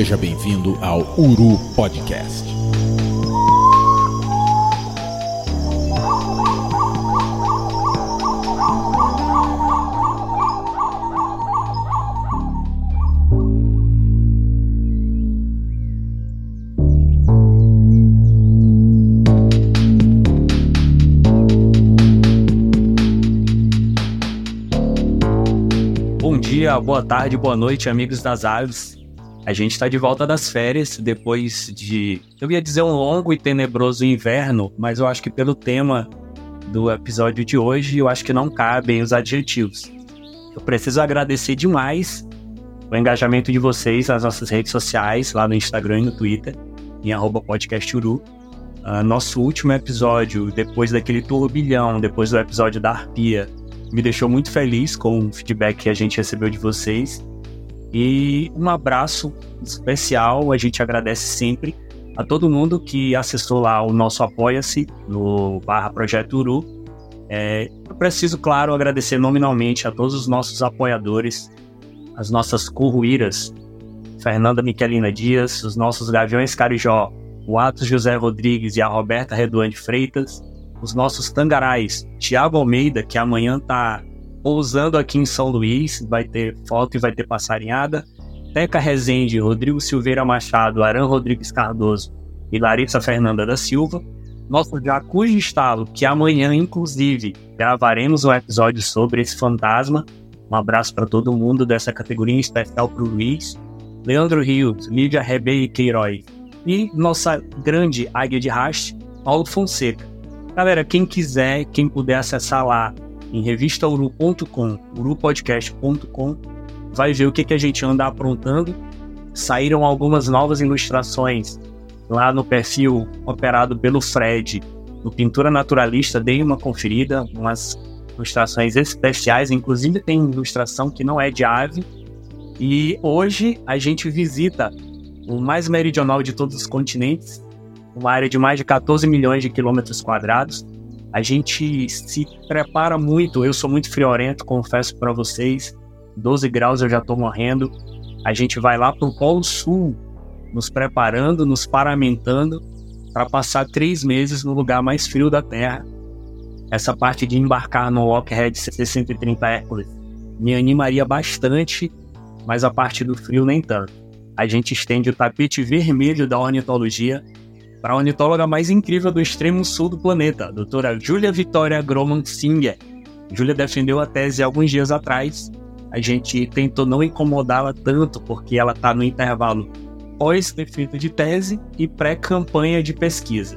Seja bem-vindo ao Uru Podcast. Bom dia, boa tarde, boa noite, amigos das aves. A gente está de volta das férias depois de, eu ia dizer um longo e tenebroso inverno, mas eu acho que pelo tema do episódio de hoje, eu acho que não cabem os adjetivos. Eu preciso agradecer demais o engajamento de vocês nas nossas redes sociais, lá no Instagram e no Twitter, em podcasturu. Uh, nosso último episódio, depois daquele turbilhão, depois do episódio da Arpia, me deixou muito feliz com o feedback que a gente recebeu de vocês. E um abraço especial, a gente agradece sempre a todo mundo que acessou lá o nosso Apoia-se no barra Projeto Uru. É, eu preciso, claro, agradecer nominalmente a todos os nossos apoiadores, as nossas curruíras, Fernanda Miquelina Dias, os nossos Gaviões Carijó, o Atos José Rodrigues e a Roberta Reduane Freitas, os nossos tangarais, Tiago Almeida, que amanhã está pousando aqui em São Luís, vai ter foto e vai ter passarinhada, Teca Rezende, Rodrigo Silveira Machado, Aran Rodrigues Cardoso e Larissa Fernanda da Silva, nosso Jacuz de Estalo, que amanhã, inclusive, gravaremos um episódio sobre esse fantasma. Um abraço para todo mundo dessa categoria, em especial para o Luiz, Leandro Rios, Lídia Rebei Queiroz e nossa grande águia de raste, Paulo Fonseca. Galera, quem quiser, quem puder acessar lá em revistauru.com, urupodcast.com, vai ver o que, que a gente anda aprontando. Saíram algumas novas ilustrações lá no perfil operado pelo Fred, no Pintura Naturalista. Dei uma conferida, umas ilustrações especiais, inclusive tem ilustração que não é de ave. E hoje a gente visita o mais meridional de todos os continentes, uma área de mais de 14 milhões de quilômetros quadrados. A gente se prepara muito, eu sou muito friorento, confesso para vocês. 12 graus eu já estou morrendo. A gente vai lá para o Polo Sul, nos preparando, nos paramentando para passar três meses no lugar mais frio da Terra. Essa parte de embarcar no Walkhead C-130 Hércules me animaria bastante, mas a parte do frio nem tanto. A gente estende o tapete vermelho da ornitologia para a ornitóloga mais incrível do extremo sul do planeta, a doutora Julia Vitória Groman Singer. Julia defendeu a tese alguns dias atrás. A gente tentou não incomodá-la tanto, porque ela está no intervalo pós-defeito de tese e pré-campanha de pesquisa.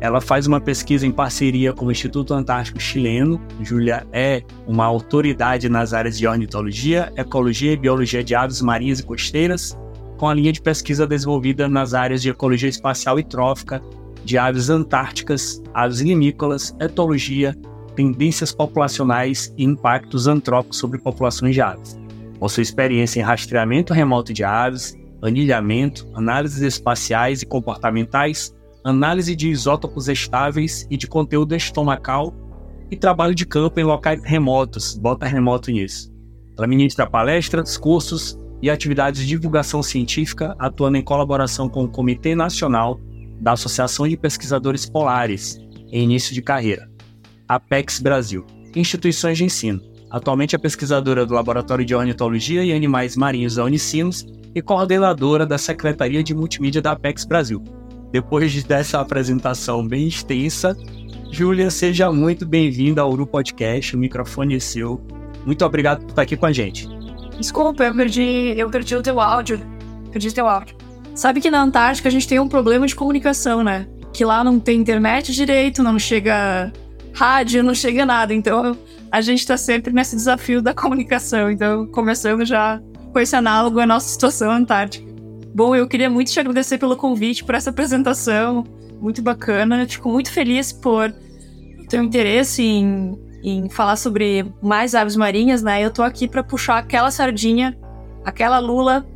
Ela faz uma pesquisa em parceria com o Instituto Antártico Chileno. Júlia é uma autoridade nas áreas de ornitologia, ecologia e biologia de aves marinhas e costeiras com a linha de pesquisa desenvolvida nas áreas de ecologia espacial e trófica, de aves antárticas, aves limícolas, etologia, tendências populacionais e impactos antrópicos sobre populações de aves. Com sua experiência em rastreamento remoto de aves, anilhamento, análises espaciais e comportamentais, análise de isótopos estáveis e de conteúdo estomacal e trabalho de campo em locais remotos, bota remoto nisso. Ela ministra palestras, cursos e atividades de divulgação científica, atuando em colaboração com o Comitê Nacional da Associação de Pesquisadores Polares, em início de carreira, Apex Brasil, instituições de ensino. Atualmente é pesquisadora do Laboratório de Ornitologia e Animais Marinhos da Unicinos e coordenadora da Secretaria de Multimídia da Apex Brasil. Depois dessa apresentação bem extensa, Júlia, seja muito bem-vinda ao Uru Podcast, o microfone é seu. Muito obrigado por estar aqui com a gente. Desculpa, eu perdi, eu perdi o teu áudio. Perdi o teu áudio. Sabe que na Antártica a gente tem um problema de comunicação, né? Que lá não tem internet direito, não chega rádio, não chega nada. Então a gente tá sempre nesse desafio da comunicação. Então, começando já com esse análogo à nossa situação antártica. Bom, eu queria muito te agradecer pelo convite, por essa apresentação. Muito bacana. fico muito feliz por ter um interesse em em falar sobre mais aves marinhas, né? Eu tô aqui para puxar aquela sardinha, aquela lula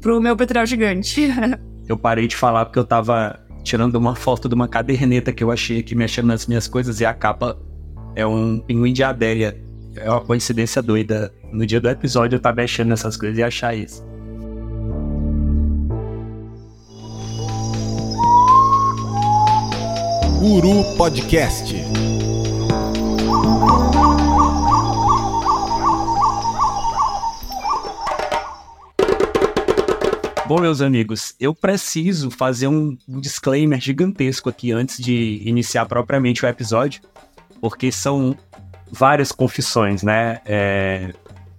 pro meu petróleo gigante. eu parei de falar porque eu tava tirando uma foto de uma caderneta que eu achei aqui mexendo nas minhas coisas e a capa é um pinguim de adélia. É uma coincidência doida. No dia do episódio eu tava mexendo nessas coisas e achar isso. Guru Podcast. Bom, meus amigos, eu preciso fazer um disclaimer gigantesco aqui antes de iniciar propriamente o episódio, porque são várias confissões, né? É...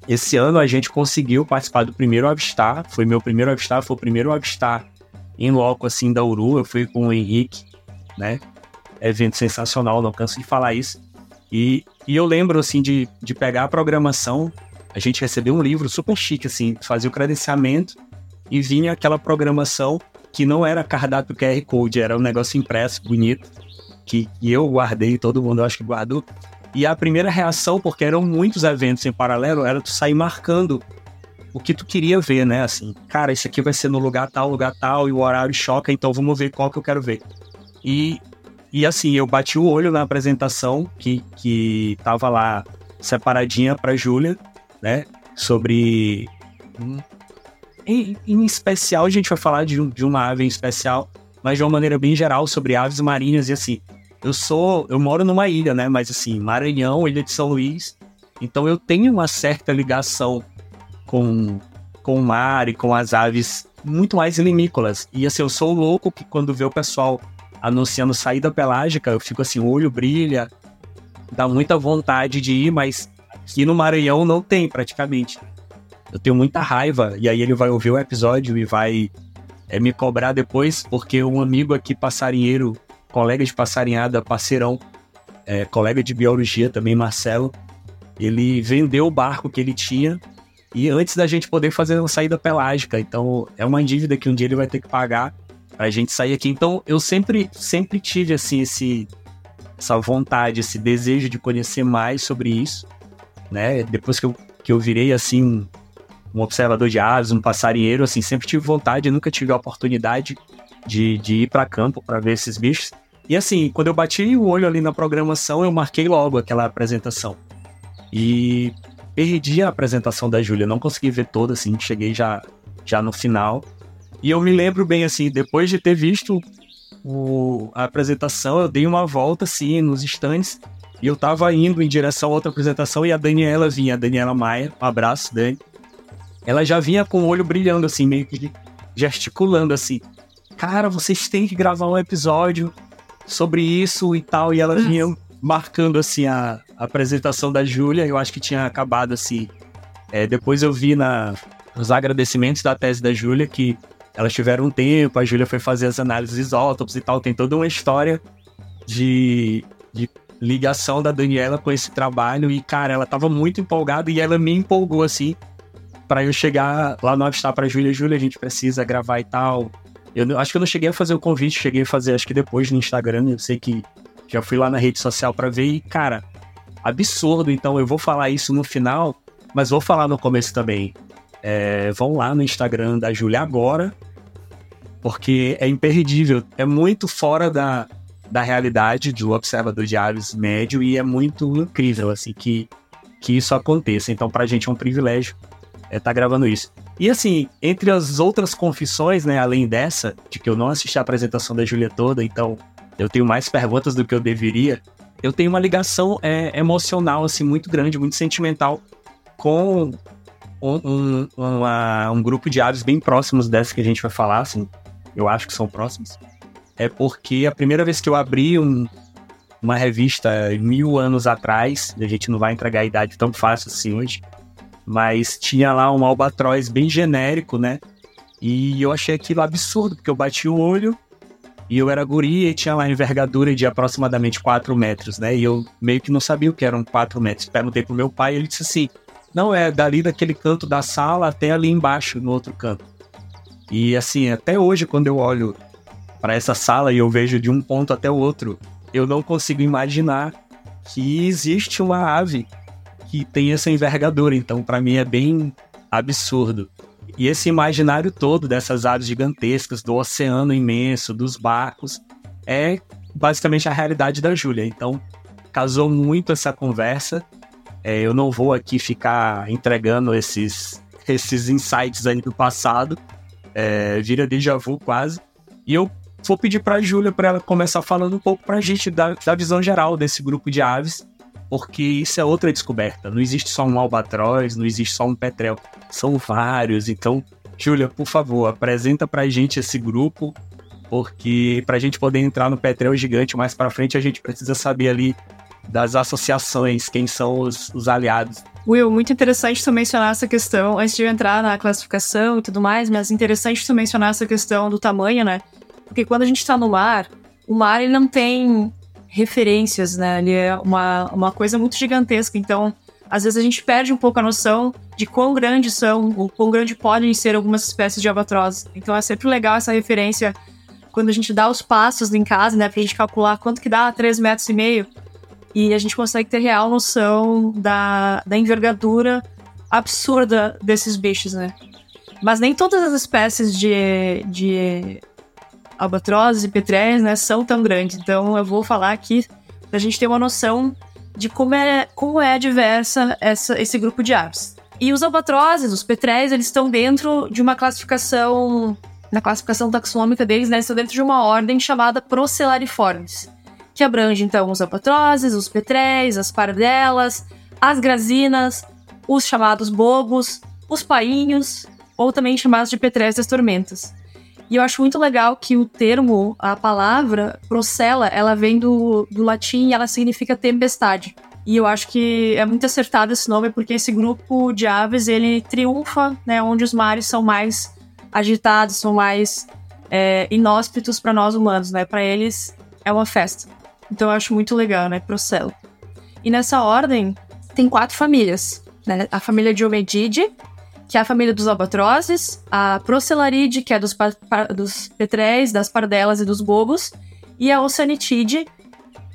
Esse ano a gente conseguiu participar do primeiro Avistar, foi meu primeiro Avistar, foi o primeiro Avistar em loco assim da Uru, eu fui com o Henrique, né? Evento sensacional, não canso de falar isso. E, e eu lembro assim de, de pegar a programação, a gente recebeu um livro super chique assim, fazia o credenciamento e vinha aquela programação que não era cardápio QR Code, era um negócio impresso, bonito, que, que eu guardei, todo mundo acho que guardou. E a primeira reação, porque eram muitos eventos em paralelo, era tu sair marcando o que tu queria ver, né? Assim, cara, esse aqui vai ser no lugar tal, lugar tal, e o horário choca, então vamos ver qual que eu quero ver. E, e assim, eu bati o olho na apresentação que, que tava lá separadinha pra Júlia, né? Sobre em, em, especial, a gente vai falar de, de uma ave em especial, mas de uma maneira bem geral sobre aves marinhas e assim. Eu sou, eu moro numa ilha, né? Mas assim, Maranhão, Ilha de São Luís. Então eu tenho uma certa ligação com, com o mar e com as aves muito mais limícolas. E assim, eu sou louco que quando vê o pessoal anunciando saída pelágica, eu fico assim, o olho brilha, dá muita vontade de ir, mas aqui no Maranhão não tem praticamente eu tenho muita raiva. E aí ele vai ouvir o episódio e vai é, me cobrar depois, porque um amigo aqui, passarinheiro, colega de passarinhada, parceirão, é, colega de biologia também, Marcelo, ele vendeu o barco que ele tinha e antes da gente poder fazer uma saída pelágica. Então é uma dívida que um dia ele vai ter que pagar pra gente sair aqui. Então eu sempre, sempre tive assim esse essa vontade, esse desejo de conhecer mais sobre isso, né? Depois que eu, que eu virei assim um observador de aves, um passarinheiro, assim, sempre tive vontade, nunca tive a oportunidade de, de ir para campo para ver esses bichos. E assim, quando eu bati o olho ali na programação, eu marquei logo aquela apresentação. E perdi a apresentação da Júlia, não consegui ver toda, assim, cheguei já, já no final. E eu me lembro bem, assim, depois de ter visto o, a apresentação, eu dei uma volta, assim, nos estandes, e eu tava indo em direção a outra apresentação e a Daniela vinha, a Daniela Maia, um abraço, Dani ela já vinha com o olho brilhando, assim, meio que gesticulando, assim. Cara, vocês têm que gravar um episódio sobre isso e tal. E ela vinha marcando, assim, a, a apresentação da Júlia. Eu acho que tinha acabado, assim. É, depois eu vi na, nos agradecimentos da tese da Júlia que elas tiveram um tempo, a Júlia foi fazer as análises isótopos e tal. Tem toda uma história de, de ligação da Daniela com esse trabalho. E, cara, ela tava muito empolgada e ela me empolgou, assim para eu chegar lá no Avistar pra Júlia, Júlia, a gente precisa gravar e tal. Eu acho que eu não cheguei a fazer o convite, cheguei a fazer acho que depois no Instagram, eu sei que já fui lá na rede social para ver e, cara, absurdo. Então eu vou falar isso no final, mas vou falar no começo também. É, vão lá no Instagram da Júlia agora, porque é imperdível. É muito fora da, da realidade do observador de aves médio e é muito incrível, assim, que, que isso aconteça. Então, pra gente é um privilégio é, tá gravando isso. E assim, entre as outras confissões, né, além dessa, de que eu não assisti a apresentação da Júlia toda, então eu tenho mais perguntas do que eu deveria, eu tenho uma ligação é, emocional, assim, muito grande, muito sentimental com um, um, uma, um grupo de aves bem próximos dessa que a gente vai falar, assim, eu acho que são próximos. É porque a primeira vez que eu abri um, uma revista mil anos atrás, a gente não vai entregar a idade tão fácil assim hoje, mas tinha lá um albatroz bem genérico, né? E eu achei aquilo absurdo, porque eu bati o olho e eu era guri e tinha lá envergadura de aproximadamente 4 metros, né? E eu meio que não sabia o que eram 4 metros. Perguntei pro meu pai e ele disse assim: não, é dali daquele canto da sala até ali embaixo, no outro canto. E assim, até hoje, quando eu olho para essa sala e eu vejo de um ponto até o outro, eu não consigo imaginar que existe uma ave que tem essa envergadura. Então, para mim, é bem absurdo. E esse imaginário todo dessas aves gigantescas, do oceano imenso, dos barcos, é basicamente a realidade da Júlia. Então, casou muito essa conversa. É, eu não vou aqui ficar entregando esses, esses insights aí do passado. É, vira déjà vu quase. E eu vou pedir para a Júlia para ela começar falando um pouco para a gente da, da visão geral desse grupo de aves, porque isso é outra descoberta. Não existe só um albatroz, não existe só um petrel, são vários. Então, Júlia, por favor, apresenta para a gente esse grupo, porque para a gente poder entrar no petrel gigante mais para frente, a gente precisa saber ali das associações, quem são os, os aliados. Will, muito interessante tu mencionar essa questão, antes de eu entrar na classificação e tudo mais, mas interessante tu mencionar essa questão do tamanho, né? Porque quando a gente está no mar, o mar ele não tem referências, né? Ele é uma, uma coisa muito gigantesca, então às vezes a gente perde um pouco a noção de quão grandes são, ou quão grandes podem ser algumas espécies de albatrozes. Então é sempre legal essa referência quando a gente dá os passos em casa, né, pra gente calcular quanto que dá 3 metros e meio e a gente consegue ter real noção da, da envergadura absurda desses bichos, né? Mas nem todas as espécies de, de albatrozes e petréis, né, são tão grandes. Então eu vou falar aqui pra gente ter uma noção de como é, como é diversa essa, esse grupo de aves. E os albatrozes, os petréis, eles estão dentro de uma classificação, na classificação taxonômica deles, né, eles estão dentro de uma ordem chamada Procellariformes que abrange então os albatrozes, os petréis, as pardelas, as grazinas, os chamados bobos, os painhos, ou também chamados de petréis das tormentas. E eu acho muito legal que o termo, a palavra procela, ela vem do, do latim e ela significa tempestade. E eu acho que é muito acertado esse nome porque esse grupo de aves ele triunfa, né, onde os mares são mais agitados, são mais é, inóspitos para nós humanos, né? Para eles é uma festa. Então eu acho muito legal, né? Procelo. E nessa ordem, tem quatro famílias. Né? A família Diomedide, que é a família dos albatrozes, a Procelaride, que é dos, dos petréis, das pardelas e dos bobos, e a Oceanitide,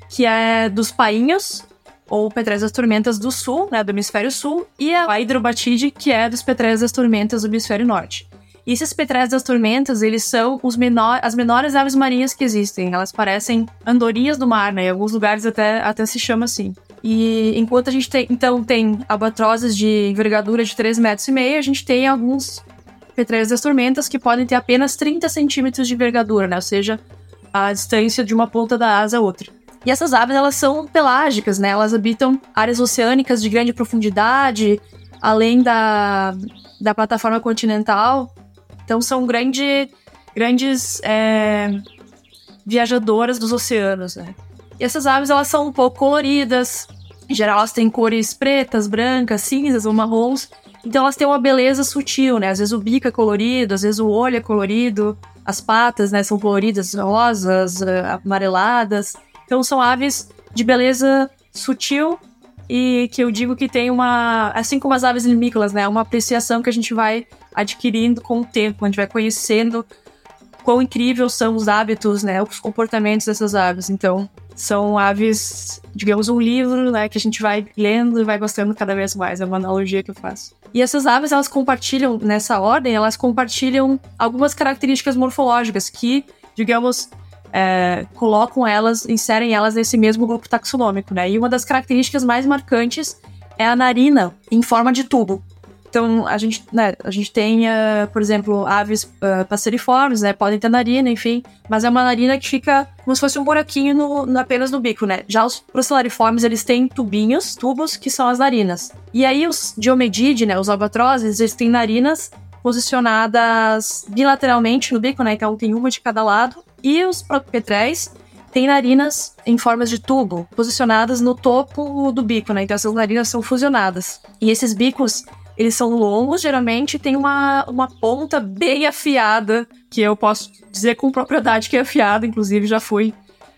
que é dos painhos, ou petréis das tormentas do sul, né, do hemisfério sul, e a Hidrobatide, que é dos petréis das tormentas do hemisfério norte. E esses petréis das tormentas, eles são os menor, as menores aves marinhas que existem. Elas parecem andorinhas do mar, né? Em alguns lugares até, até se chama assim. E enquanto a gente tem, então, tem albatrozes de envergadura de 3 metros e meio, a gente tem alguns petréis das tormentas que podem ter apenas 30 centímetros de envergadura, né? Ou seja, a distância de uma ponta da asa a outra. E essas aves, elas são pelágicas, né? Elas habitam áreas oceânicas de grande profundidade, além da, da plataforma continental, então são grande, grandes é, viajadoras dos oceanos, né? E essas aves, elas são um pouco coloridas. Em geral, elas têm cores pretas, brancas, cinzas ou marrons. Então elas têm uma beleza sutil, né? Às vezes o bico é colorido, às vezes o olho é colorido, as patas, né, são coloridas, rosas, eh, amareladas. Então são aves de beleza sutil e que eu digo que tem uma, assim como as aves limícolas, né, uma apreciação que a gente vai adquirindo com o tempo, a gente vai conhecendo quão incríveis são os hábitos, né, os comportamentos dessas aves. Então, são aves, digamos, um livro, né, que a gente vai lendo e vai gostando cada vez mais. É uma analogia que eu faço. E essas aves, elas compartilham, nessa ordem, elas compartilham algumas características morfológicas que, digamos, é, colocam elas, inserem elas nesse mesmo grupo taxonômico, né? E uma das características mais marcantes é a narina em forma de tubo. Então, a gente, né, a gente tem, uh, por exemplo, aves uh, passeriformes, né, podem ter narina, enfim, mas é uma narina que fica como se fosse um buraquinho no, no, apenas no bico, né? Já os procellariformes, eles têm tubinhos, tubos, que são as narinas. E aí os diomedide, né, os albatrozes, eles têm narinas posicionadas bilateralmente no bico, né, então tem uma de cada lado, e os petréis têm narinas em formas de tubo, posicionadas no topo do bico, né? Então essas narinas são fusionadas. E esses bicos, eles são longos, geralmente tem uma, uma ponta bem afiada, que eu posso dizer com propriedade que é afiada, inclusive já fui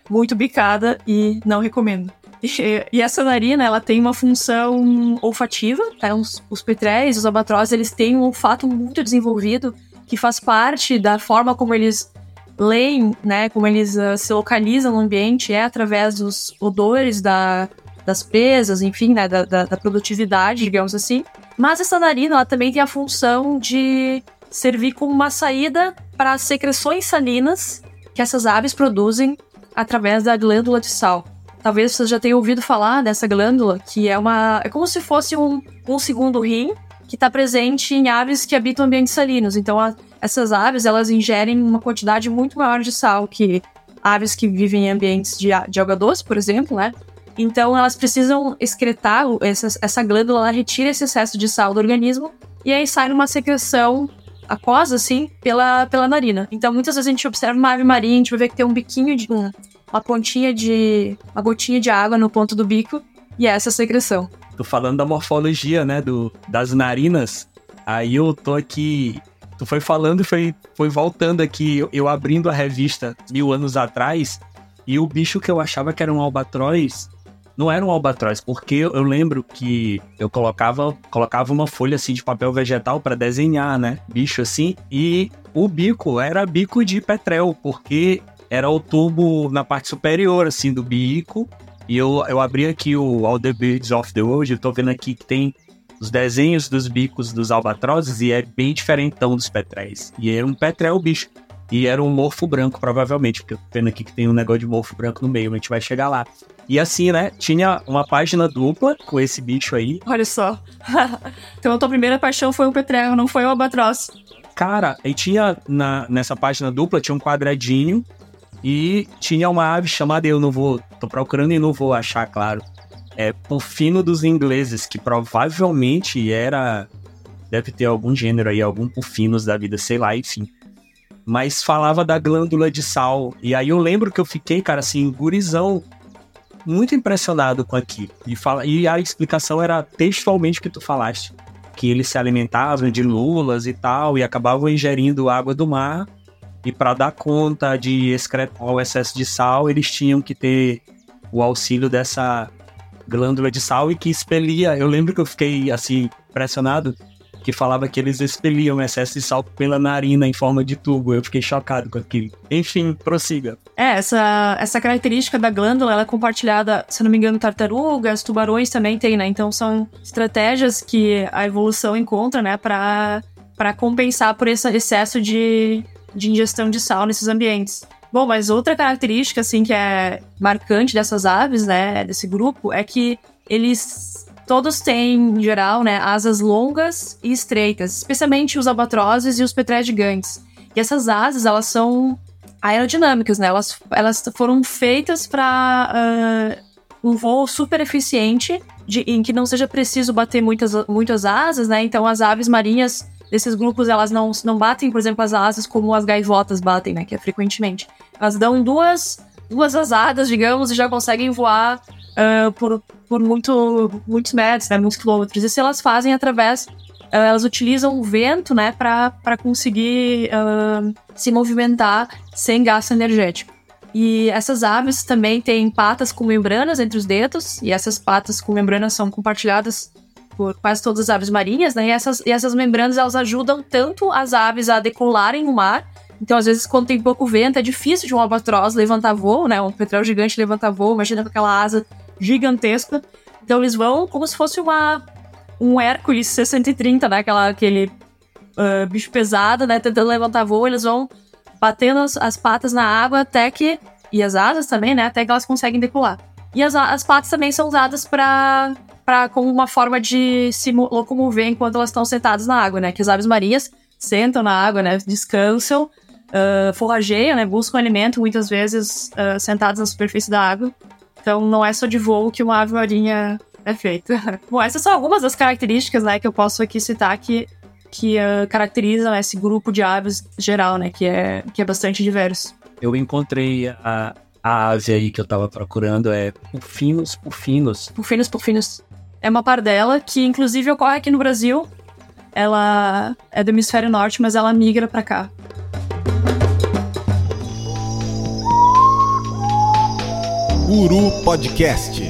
muito bicada e não recomendo. E, essa narina, ela tem uma função olfativa, tá? os, os petréis, os albatrozes, eles têm um olfato muito desenvolvido, que faz parte da forma como eles leem, né, como eles uh, se localizam no ambiente é através dos odores da, das presas, enfim, né, da, da, da, produtividade, digamos assim. Mas essa narina, ela também tem a função de servir como uma saída para as secreções salinas que essas aves produzem através da glândula de sal. Talvez você já tenha ouvido falar dessa glândula, que é uma. é como se fosse um, um segundo rim que está presente em aves que habitam ambientes salinos. Então, a, essas aves, elas ingerem uma quantidade muito maior de sal que aves que vivem em ambientes de, de alga doce, por exemplo, né? Então elas precisam excretar, essa, essa glândula ela retira esse excesso de sal do organismo e aí sai numa secreção aquosa, assim, pela, pela narina. Então muitas vezes a gente observa uma ave marinha, a gente vai ver que tem um biquinho de. Um, uma pontinha de. uma gotinha de água no ponto do bico e é essa secreção. Tô falando da morfologia, né, do, das narinas. Aí eu tô aqui Tu foi falando e foi, foi voltando aqui, eu, eu abrindo a revista mil anos atrás, e o bicho que eu achava que era um albatroz, não era um albatroz, porque eu lembro que eu colocava, colocava uma folha assim de papel vegetal para desenhar, né? Bicho assim, e o bico era bico de petrel, porque era o tubo na parte superior assim do bico. E eu, eu abri aqui o All the Birds of the World, eu tô vendo aqui que tem os desenhos dos bicos dos albatrozes e é bem diferentão dos petréis. E era um petrel bicho. E era um morfo branco, provavelmente, porque eu tô vendo aqui que tem um negócio de morfo branco no meio, a gente vai chegar lá. E assim, né, tinha uma página dupla com esse bicho aí. Olha só. então a tua primeira paixão foi o petrel, não foi o albatroz. Cara, e tinha na, nessa página dupla, tinha um quadradinho e tinha uma ave chamada, eu não vou, tô procurando e não vou achar, claro, é Pufino dos ingleses, que provavelmente era. Deve ter algum gênero aí, algum Pufinos da vida, sei lá, enfim. Mas falava da glândula de sal. E aí eu lembro que eu fiquei, cara, assim, gurizão, muito impressionado com aquilo. E, fala, e a explicação era textualmente o que tu falaste. Que eles se alimentavam de lulas e tal, e acabavam ingerindo água do mar. E para dar conta de excretar o excesso de sal, eles tinham que ter o auxílio dessa glândula de sal e que expelia. Eu lembro que eu fiquei assim, impressionado, que falava que eles expeliam excesso de sal pela narina em forma de tubo. Eu fiquei chocado com aquilo. Enfim, prossiga. É, essa, essa característica da glândula, ela é compartilhada, se não me engano, tartarugas, tubarões também tem, né? Então são estratégias que a evolução encontra, né, para para compensar por esse excesso de, de ingestão de sal nesses ambientes. Bom, mas outra característica, assim, que é marcante dessas aves, né, desse grupo, é que eles todos têm, em geral, né, asas longas e estreitas, especialmente os albatrozes e os petréis gigantes. E essas asas, elas são aerodinâmicas, né? Elas, elas foram feitas para uh, um voo super eficiente, de, em que não seja preciso bater muitas, muitas asas, né? Então, as aves marinhas desses grupos, elas não, não batem, por exemplo, as asas como as gaivotas batem, né? Que é frequentemente. Elas dão duas, duas asadas, digamos, e já conseguem voar uh, por, por muito, muitos metros, né? Muitos quilômetros. Isso elas fazem através uh, elas utilizam o vento, né, para conseguir uh, se movimentar sem gasto energético. E essas aves também têm patas com membranas entre os dedos, e essas patas com membranas são compartilhadas por quase todas as aves marinhas, né? E essas, e essas membranas elas ajudam tanto as aves a decolarem no mar. Então, às vezes, quando tem pouco vento, é difícil de um albatroz levantar voo, né? Um petróleo gigante levantar voo, imagina com aquela asa gigantesca. Então, eles vão como se fosse uma, um Hércules 630, né? Aquela, aquele uh, bicho pesado, né? Tentando levantar voo, eles vão batendo as, as, patas na água até que. E as asas também, né? Até que elas conseguem decolar. E as, as patas também são usadas para para como uma forma de se locomover enquanto elas estão sentadas na água, né? Que as aves marinhas sentam na água, né? Descansam, uh, forrageiam, né? Buscam alimento, muitas vezes uh, sentadas na superfície da água. Então não é só de voo que uma ave marinha é feita. Bom, essas são algumas das características, né? Que eu posso aqui citar que que uh, caracterizam esse grupo de aves geral, né? Que é que é bastante diverso. Eu encontrei a, a ave aí que eu tava procurando é Pufinos Pufinos. Pufinos Pufinos é uma pardela que, inclusive, ocorre aqui no Brasil. Ela é do hemisfério norte, mas ela migra para cá. Uru Podcast.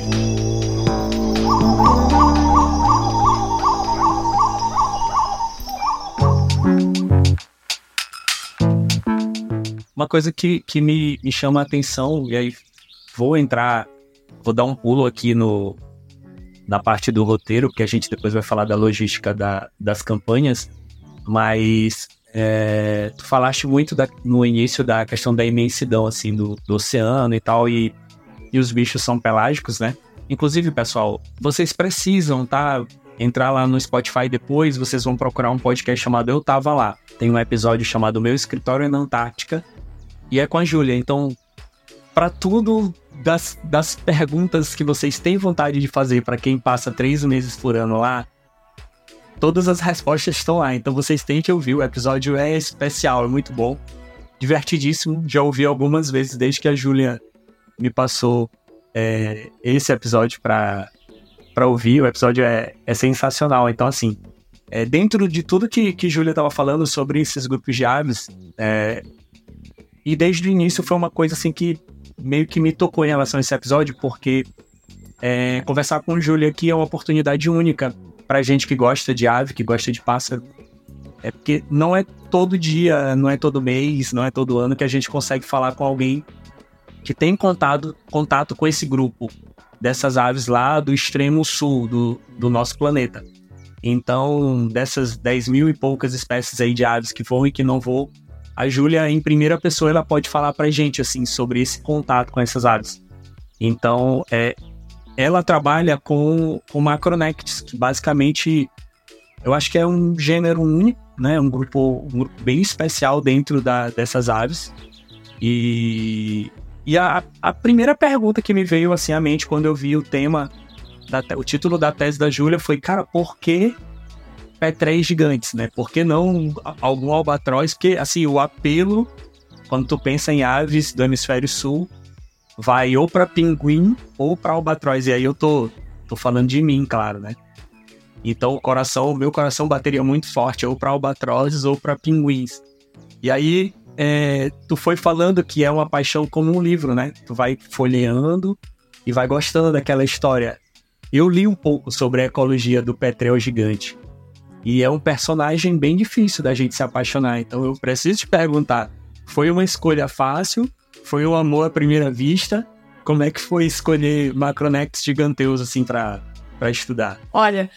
Uma coisa que, que me, me chama a atenção, e aí vou entrar, vou dar um pulo aqui no, na parte do roteiro, porque a gente depois vai falar da logística da, das campanhas, mas é, tu falaste muito da, no início da questão da imensidão, assim, do, do oceano e tal, e, e os bichos são pelágicos, né? Inclusive, pessoal, vocês precisam, tá? entrar lá no Spotify depois, vocês vão procurar um podcast chamado Eu Tava Lá. Tem um episódio chamado Meu Escritório na Antártica e é com a Júlia. Então, para tudo das, das perguntas que vocês têm vontade de fazer para quem passa três meses por ano lá, todas as respostas estão lá. Então vocês têm que ouvir. O episódio é especial, é muito bom, divertidíssimo. Já ouvi algumas vezes desde que a Júlia me passou é, esse episódio para para ouvir. O episódio é, é sensacional. Então, assim, é, dentro de tudo que, que Júlia estava falando sobre esses grupos de aves, é, e desde o início foi uma coisa assim que meio que me tocou em relação a esse episódio, porque é, conversar com Júlia aqui é uma oportunidade única pra gente que gosta de ave, que gosta de pássaro. É porque não é todo dia, não é todo mês, não é todo ano que a gente consegue falar com alguém que tem contato, contato com esse grupo dessas aves lá do extremo sul do, do nosso planeta. Então, dessas 10 mil e poucas espécies aí de aves que voam e que não voam, a Júlia, em primeira pessoa, ela pode falar pra gente, assim, sobre esse contato com essas aves. Então, é, ela trabalha com, com Macronectes, que basicamente, eu acho que é um gênero único, né? Um grupo, um grupo bem especial dentro da, dessas aves. E e a, a primeira pergunta que me veio assim à mente quando eu vi o tema, da, o título da tese da Júlia foi, cara, por que petréis gigantes, né? Por que não algum albatroz? Porque, assim, o apelo, quando tu pensa em aves do hemisfério sul, vai ou para pinguim ou para albatroz. E aí eu tô, tô falando de mim, claro, né? Então o coração, o meu coração bateria muito forte ou para albatrozes ou para pinguins. E aí é, tu foi falando que é uma paixão como um livro, né? Tu vai folheando e vai gostando daquela história. Eu li um pouco sobre a ecologia do petrel gigante. E é um personagem bem difícil da gente se apaixonar. Então eu preciso te perguntar: foi uma escolha fácil? Foi um amor à primeira vista? Como é que foi escolher Macronex giganteus assim para estudar? Olha,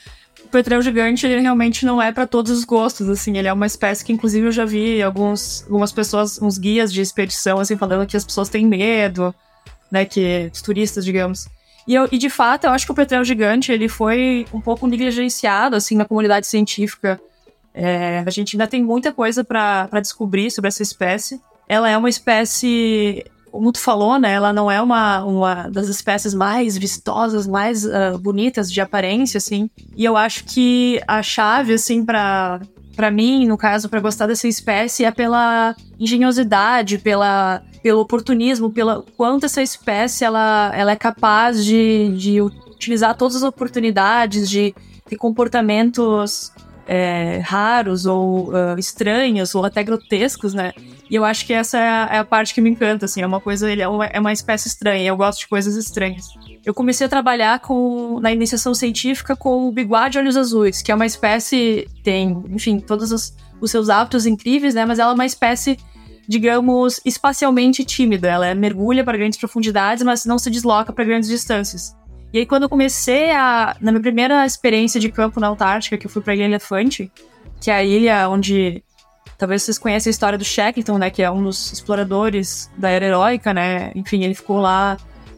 petrel gigante ele realmente não é para todos os gostos, assim, ele é uma espécie que inclusive eu já vi alguns, algumas pessoas, uns guias de expedição, assim, falando que as pessoas têm medo, né, que os turistas, digamos. E, eu, e de fato, eu acho que o petrel gigante, ele foi um pouco negligenciado, assim, na comunidade científica. É, a gente ainda tem muita coisa para descobrir sobre essa espécie. Ela é uma espécie como tu falou, né, ela não é uma, uma das espécies mais vistosas, mais uh, bonitas de aparência, assim. E eu acho que a chave, assim, para para mim, no caso, para gostar dessa espécie é pela engenhosidade, pela, pelo oportunismo, pela quanto essa espécie ela, ela é capaz de, de utilizar todas as oportunidades, de ter comportamentos é, raros ou uh, estranhos ou até grotescos, né? E eu acho que essa é a, é a, parte que me encanta, assim, é uma coisa, ele é uma, é uma espécie estranha, eu gosto de coisas estranhas. Eu comecei a trabalhar com, na iniciação científica com o biguade olhos azuis, que é uma espécie, tem, enfim, todos os, os seus hábitos incríveis, né, mas ela é uma espécie, digamos, espacialmente tímida, ela mergulha para grandes profundidades, mas não se desloca para grandes distâncias. E aí, quando eu comecei a. Na minha primeira experiência de campo na Antártica, que eu fui pra Ilha Elefante, que é a ilha onde Talvez vocês conheçam a história do Shackleton, né? Que é um dos exploradores da era heróica, né? Enfim, ele ficou lá,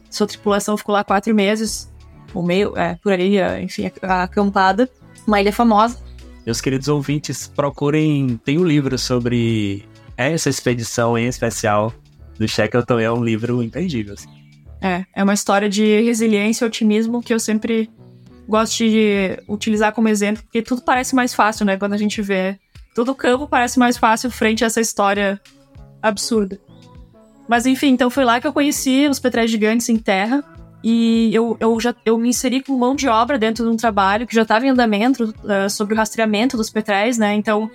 sua tripulação ficou lá quatro meses, ou meio, é, por aí, é, enfim, acampada. Uma ilha famosa. Meus queridos ouvintes, procurem. Tem um livro sobre essa expedição em especial do Shackleton. É um livro imperdível. Assim. É, é uma história de resiliência e otimismo que eu sempre gosto de utilizar como exemplo, porque tudo parece mais fácil, né? Quando a gente vê Todo campo parece mais fácil frente a essa história absurda. Mas enfim, então foi lá que eu conheci os petréis gigantes em terra. E eu, eu já eu me inseri com mão de obra dentro de um trabalho que já estava em andamento uh, sobre o rastreamento dos petréis, né? Então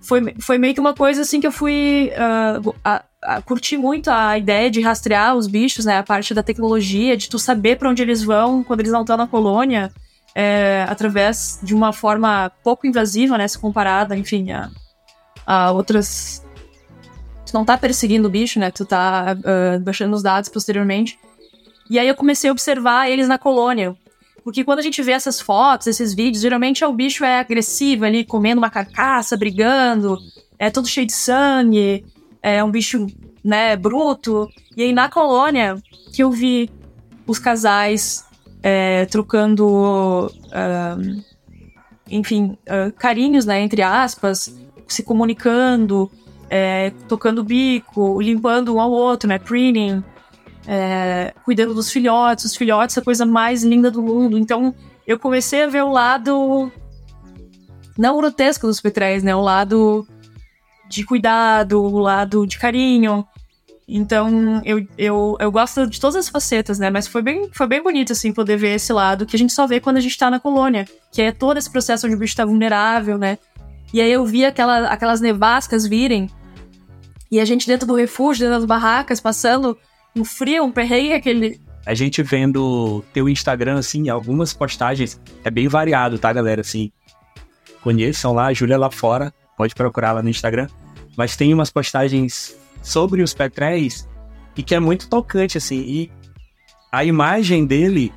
foi, foi meio que uma coisa assim que eu fui uh, a, a, curtir muito a ideia de rastrear os bichos, né? A parte da tecnologia, de tu saber para onde eles vão quando eles não estão na colônia é, através de uma forma pouco invasiva, né? Se comparada, enfim, a, a outras. Tu não tá perseguindo o bicho, né? Tu tá uh, baixando os dados posteriormente. E aí eu comecei a observar eles na colônia. Porque quando a gente vê essas fotos, esses vídeos, geralmente é o bicho é agressivo ali, comendo uma carcaça, brigando, é todo cheio de sangue, é um bicho, né, bruto. E aí na colônia que eu vi os casais é, trocando uh, enfim, uh, carinhos, né, entre aspas, se comunicando, é, tocando o bico, limpando um ao outro, né, preening, é, cuidando dos filhotes, os filhotes é a coisa mais linda do mundo. Então, eu comecei a ver o lado não grotesco dos petréis, né, o lado de cuidado, o lado de carinho. Então, eu, eu, eu gosto de todas as facetas, né? Mas foi bem, foi bem bonito, assim, poder ver esse lado que a gente só vê quando a gente tá na colônia, que é todo esse processo onde o bicho tá vulnerável, né? E aí eu vi aquela, aquelas nevascas virem, e a gente dentro do refúgio, dentro das barracas, passando um frio, um perrengue, aquele. A gente vendo teu Instagram, assim, algumas postagens, é bem variado, tá, galera? Assim, conheçam lá, a Júlia lá fora, pode procurar lá no Instagram. Mas tem umas postagens sobre os petréis e que é muito tocante, assim. E a imagem dele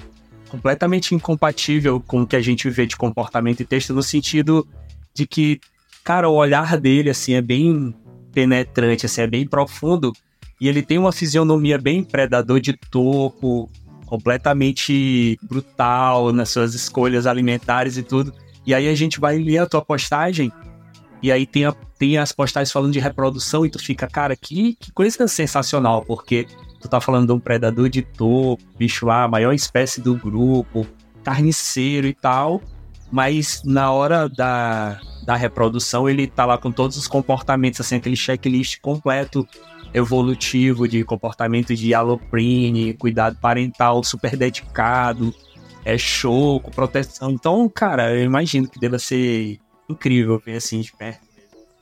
completamente incompatível com o que a gente vê de comportamento e texto, no sentido de que, cara, o olhar dele, assim, é bem penetrante, assim, é bem profundo. E ele tem uma fisionomia bem predador de topo, completamente brutal nas suas escolhas alimentares e tudo. E aí a gente vai ler a tua postagem e aí tem, a, tem as postagens falando de reprodução e tu fica, cara, que, que coisa sensacional, porque tu tá falando de um predador de topo, bicho lá, a maior espécie do grupo, carniceiro e tal, mas na hora da, da reprodução ele tá lá com todos os comportamentos, assim, aquele checklist completo evolutivo de comportamento de aloprine, cuidado parental super dedicado, é choco, proteção. Então, cara, eu imagino que deva ser incrível ver assim de perto.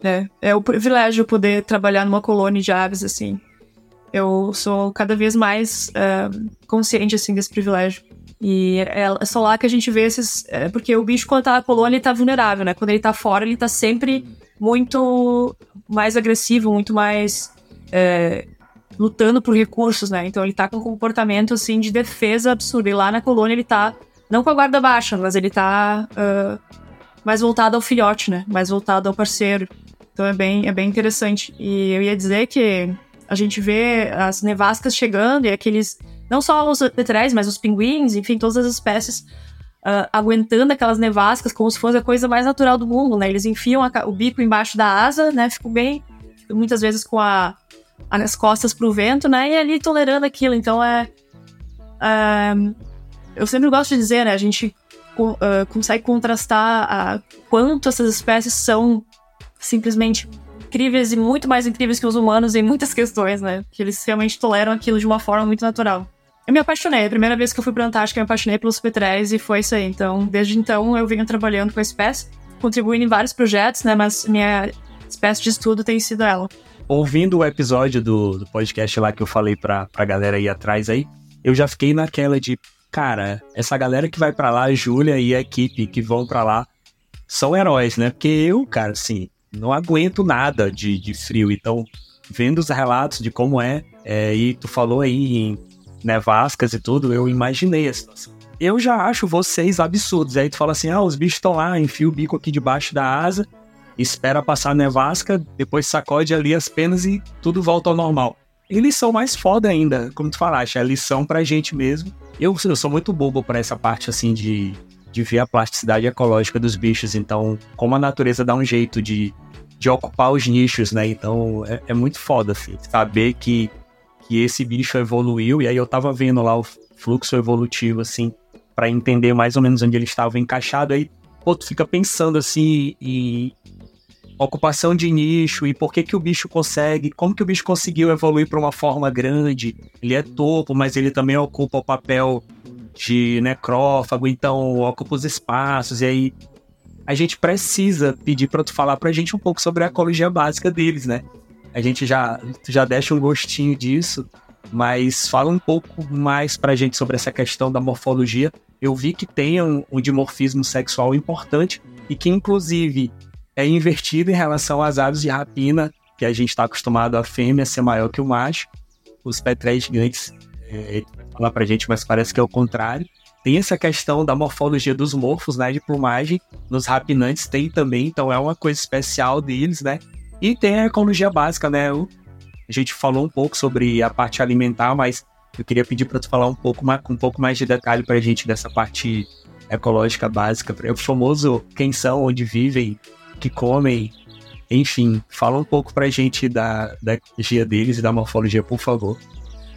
É, é o privilégio poder trabalhar numa colônia de aves, assim. Eu sou cada vez mais uh, consciente, assim, desse privilégio. E é, é, só lá que a gente vê esses... É, porque o bicho, quando tá na colônia, ele tá vulnerável, né? Quando ele tá fora, ele tá sempre muito mais agressivo, muito mais... É, lutando por recursos, né? Então ele tá com um comportamento, assim, de defesa absurdo. E lá na colônia ele tá... Não com a guarda baixa, mas ele tá... Uh, mais voltado ao filhote, né? Mais voltado ao parceiro. Então é bem, é bem interessante. E eu ia dizer que a gente vê as nevascas chegando e aqueles. Não só os petréis, mas os pinguins, enfim, todas as espécies uh, aguentando aquelas nevascas como se fosse a coisa mais natural do mundo, né? Eles enfiam a, o bico embaixo da asa, né? Ficam bem. Muitas vezes com a, as costas pro vento, né? E ali tolerando aquilo. Então é. Uh, eu sempre gosto de dizer, né? A gente uh, consegue contrastar a quanto essas espécies são simplesmente incríveis e muito mais incríveis que os humanos em muitas questões, né? Que eles realmente toleram aquilo de uma forma muito natural. Eu me apaixonei. A primeira vez que eu fui pra Antártica, eu me apaixonei pelos petréis e foi isso aí. Então, desde então, eu venho trabalhando com a espécie, contribuindo em vários projetos, né? Mas minha espécie de estudo tem sido ela. Ouvindo o episódio do, do podcast lá que eu falei pra, pra galera aí atrás aí, eu já fiquei naquela de, cara, essa galera que vai para lá, a Júlia e a equipe que vão para lá, são heróis, né? Porque eu, cara, assim, não aguento nada de, de frio. Então, vendo os relatos de como é, é, e tu falou aí em nevascas e tudo, eu imaginei a situação. Eu já acho vocês absurdos. Aí tu fala assim: ah, os bichos estão lá, enfia o bico aqui debaixo da asa, espera passar a nevasca, depois sacode ali as penas e tudo volta ao normal. Eles são mais foda ainda, como tu falaste, é lição pra gente mesmo eu, eu sou muito bobo para essa parte, assim, de, de ver a plasticidade ecológica dos bichos. Então, como a natureza dá um jeito de, de ocupar os nichos, né? Então, é, é muito foda, assim, saber que, que esse bicho evoluiu. E aí eu tava vendo lá o fluxo evolutivo, assim, para entender mais ou menos onde ele estava encaixado. Aí, pô, tu fica pensando, assim, em ocupação de nicho e por que que o bicho consegue, como que o bicho conseguiu evoluir para uma forma grande. Ele é topo, mas ele também ocupa o papel de necrófago, então ocupa os espaços e aí a gente precisa pedir para tu falar pra gente um pouco sobre a ecologia básica deles, né? A gente já já deixa um gostinho disso, mas fala um pouco mais pra gente sobre essa questão da morfologia. Eu vi que tem um, um dimorfismo sexual importante e que inclusive é invertido em relação às aves de rapina, que a gente está acostumado a fêmea ser maior que o macho. Os petréis gigantes, é, falar pra gente, mas parece que é o contrário. Tem essa questão da morfologia dos morfos, né, de plumagem. Nos rapinantes tem também, então é uma coisa especial deles, né? E tem a ecologia básica, né? O, a gente falou um pouco sobre a parte alimentar, mas eu queria pedir para tu falar um pouco mais, um pouco mais de detalhe para a gente dessa parte ecológica básica. É o famoso quem são, onde vivem, que comem, enfim. Fala um pouco pra gente da, da ecologia deles e da morfologia, por favor.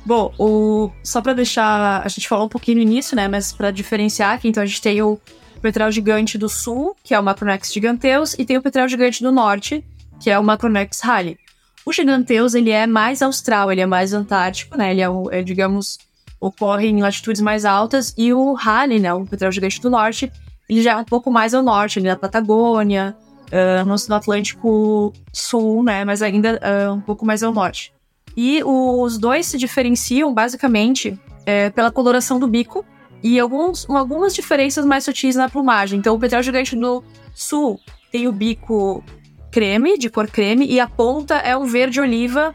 Bom, o... só para deixar. A gente falou um pouquinho no início, né? Mas para diferenciar aqui, então a gente tem o petrel gigante do sul, que é o Macronex giganteus, e tem o petrel gigante do norte, que é o Macronex halley. O giganteus, ele é mais austral, ele é mais antártico, né? Ele é, é digamos, ocorre em latitudes mais altas, e o halley, né? O petrel gigante do norte, ele já é um pouco mais ao norte, ali na Patagônia, uh, no, no Atlântico Sul, né? Mas ainda uh, um pouco mais ao norte. E os dois se diferenciam basicamente é, pela coloração do bico e alguns, algumas diferenças mais sutis na plumagem. Então, o petrel gigante do sul tem o bico creme, de cor creme, e a ponta é um verde oliva,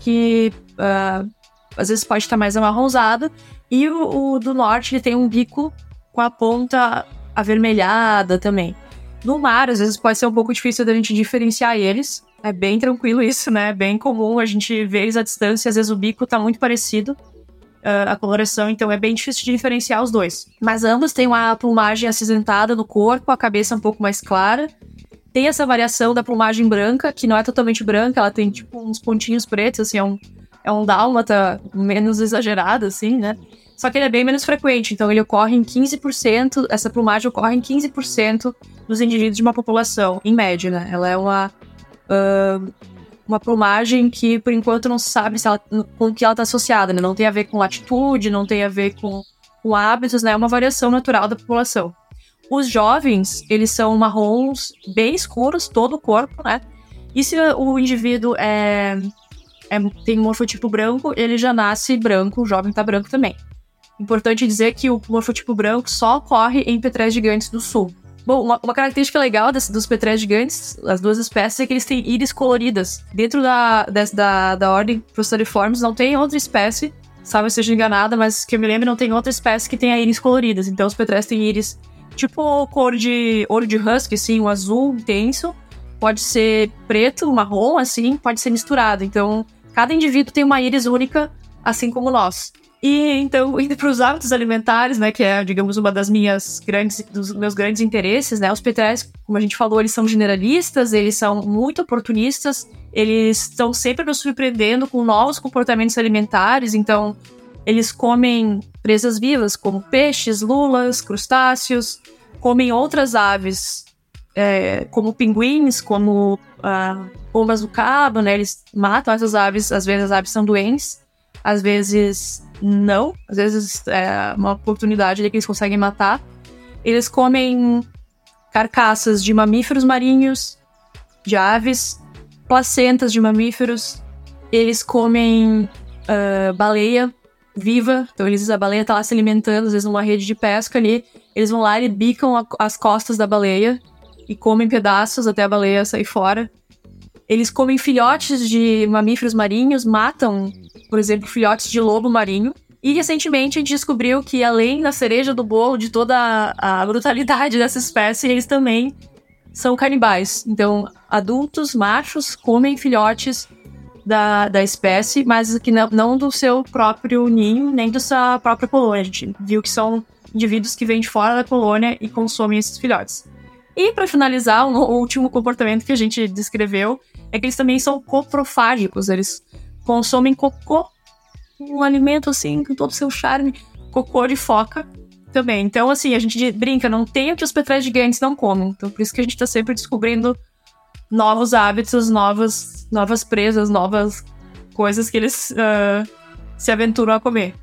que uh, às vezes pode estar mais amarronzado. E o, o, do norte ele tem um bico com a ponta avermelhada também. No mar, às vezes pode ser um pouco difícil da gente diferenciar eles, é bem tranquilo isso, né? É bem comum a gente ver eles à distância, às vezes o bico tá muito parecido. Uh, a coloração, então é bem difícil de diferenciar os dois. Mas ambos têm uma plumagem acinzentada no corpo, a cabeça um pouco mais clara. Tem essa variação da plumagem branca, que não é totalmente branca, ela tem tipo uns pontinhos pretos, assim, é um, é um dálmata menos exagerado, assim, né? Só que ele é bem menos frequente, então ele ocorre em 15%, essa plumagem ocorre em 15% dos indivíduos de uma população, em média, né? Ela é uma uh, uma plumagem que, por enquanto, não se sabe se ela, com que ela está associada, né? Não tem a ver com latitude, não tem a ver com, com hábitos, né? É uma variação natural da população. Os jovens, eles são marrons bem escuros, todo o corpo, né? E se o indivíduo é, é, tem morfotipo branco, ele já nasce branco, o jovem tá branco também. Importante dizer que o morfotipo branco só ocorre em petréis gigantes do sul. Bom, uma, uma característica legal desse, dos petréis gigantes, as duas espécies, é que eles têm íris coloridas. Dentro da, desse, da, da ordem Proceriformes não tem outra espécie, salvo seja enganada, mas que eu me lembro não tem outra espécie que tenha íris coloridas. Então os petréis têm íris tipo cor de ouro de husky, assim, um azul intenso. Pode ser preto, marrom, assim, pode ser misturado. Então, cada indivíduo tem uma íris única, assim como nós. E então, indo para os hábitos alimentares, né, que é, digamos, uma das minhas grandes, dos meus grandes interesses, né, os petréis, como a gente falou, eles são generalistas, eles são muito oportunistas, eles estão sempre nos surpreendendo com novos comportamentos alimentares, então eles comem presas vivas, como peixes, lulas, crustáceos, comem outras aves, é, como pinguins, como ah, pombas do cabo, né, eles matam essas aves, às vezes as aves são doentes, às vezes não. Às vezes é uma oportunidade que eles conseguem matar. Eles comem carcaças de mamíferos marinhos, de aves, placentas de mamíferos. Eles comem uh, baleia viva. Então eles, a baleia tá lá se alimentando, às vezes numa rede de pesca ali. Eles vão lá e bicam a, as costas da baleia e comem pedaços até a baleia sair fora. Eles comem filhotes de mamíferos marinhos, matam por exemplo, filhotes de lobo marinho. E recentemente a gente descobriu que, além da cereja do bolo, de toda a, brutalidade dessa espécie, eles também são canibais. Então, adultos machos comem filhotes da, da espécie, mas que não, não do seu próprio ninho, nem da sua própria colônia. A gente viu que são indivíduos que vêm de fora da colônia e consomem esses filhotes. E para finalizar, o último comportamento que a gente descreveu é que eles também são coprofágicos. Eles consomem cocô, um alimento assim, com todo o seu charme, cocô de foca também. Então, assim, a gente brinca, não tem o que os petrais gigantes não comem. Então, por isso que a gente tá sempre descobrindo novos hábitos, novas, novas presas, novas coisas que eles uh, se aventuram a comer.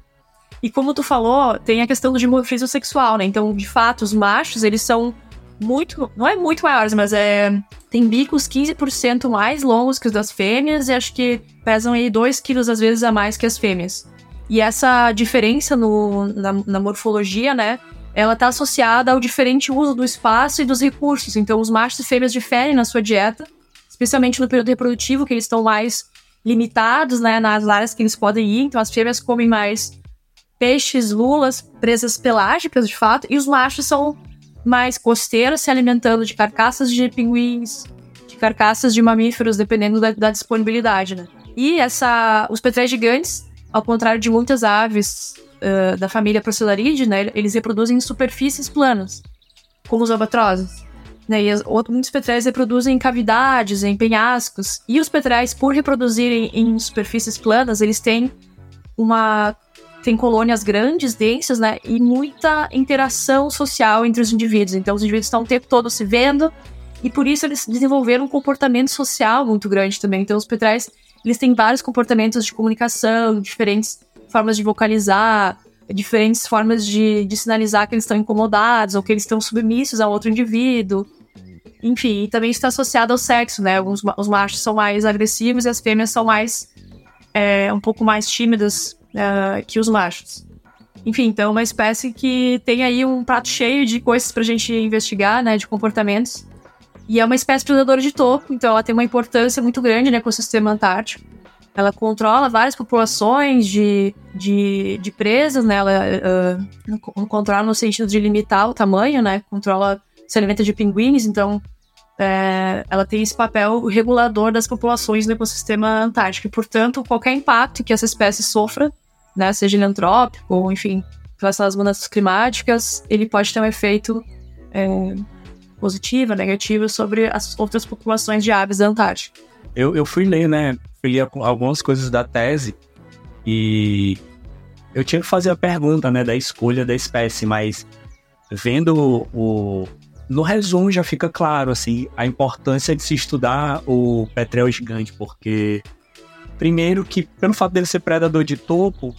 E como tu falou, tem a questão do dimorfismo sexual, né? Então, de fato, os machos, eles são muito, não é muito maiores, mas é tem bicos 15% mais longos que os das fêmeas e acho que pesam aí 2 quilos às vezes a mais que as fêmeas. E essa diferença no, na, na morfologia, né, ela está associada ao diferente uso do espaço e dos recursos. Então, os machos e fêmeas diferem na sua dieta, especialmente no período reprodutivo, que eles estão mais limitados, né, nas áreas que eles podem ir. Então, as fêmeas comem mais peixes, lulas, presas pelágicas, de fato, e os machos são mais costeiros se alimentando de carcaças de pinguins, de carcaças de mamíferos, dependendo da, da disponibilidade, né? E essa, os petréis gigantes, ao contrário de muitas aves uh, da família Procellaridae, né, eles reproduzem em superfícies planas, como os albatrozes. Né, e as, muitos petréis reproduzem em cavidades, em penhascos. E os petréis, por reproduzirem em superfícies planas, eles têm uma tem colônias grandes, densas, né? E muita interação social entre os indivíduos. Então, os indivíduos estão o tempo todo se vendo, e por isso eles desenvolveram um comportamento social muito grande também. Então, os petréis, eles têm vários comportamentos de comunicação, diferentes formas de vocalizar, diferentes formas de, de sinalizar que eles estão incomodados ou que eles estão submissos a outro indivíduo. Enfim, e também está associado ao sexo, né? Alguns, os machos são mais agressivos e as fêmeas são mais é, um pouco mais tímidas uh, que os machos. Enfim, então é uma espécie que tem aí um prato cheio de coisas pra gente investigar, né, de comportamentos. E é uma espécie predadora de topo, então ela tem uma importância muito grande no ecossistema antártico. Ela controla várias populações de, de, de presas, né? Ela uh, controla no sentido de limitar o tamanho, né? Controla, se alimenta de pinguins, então é, ela tem esse papel regulador das populações no ecossistema antártico. E, portanto, qualquer impacto que essa espécie sofra né, seja ele antrópico ou, enfim, relacionado às mudanças climáticas, ele pode ter um efeito é, positivo, negativo sobre as outras populações de aves da Antártica. Eu, eu fui ler, né, fui ler algumas coisas da tese e eu tinha que fazer a pergunta, né, da escolha da espécie, mas vendo o, no resumo já fica claro assim a importância de se estudar o petrel gigante, porque primeiro que pelo fato dele ser predador de topo,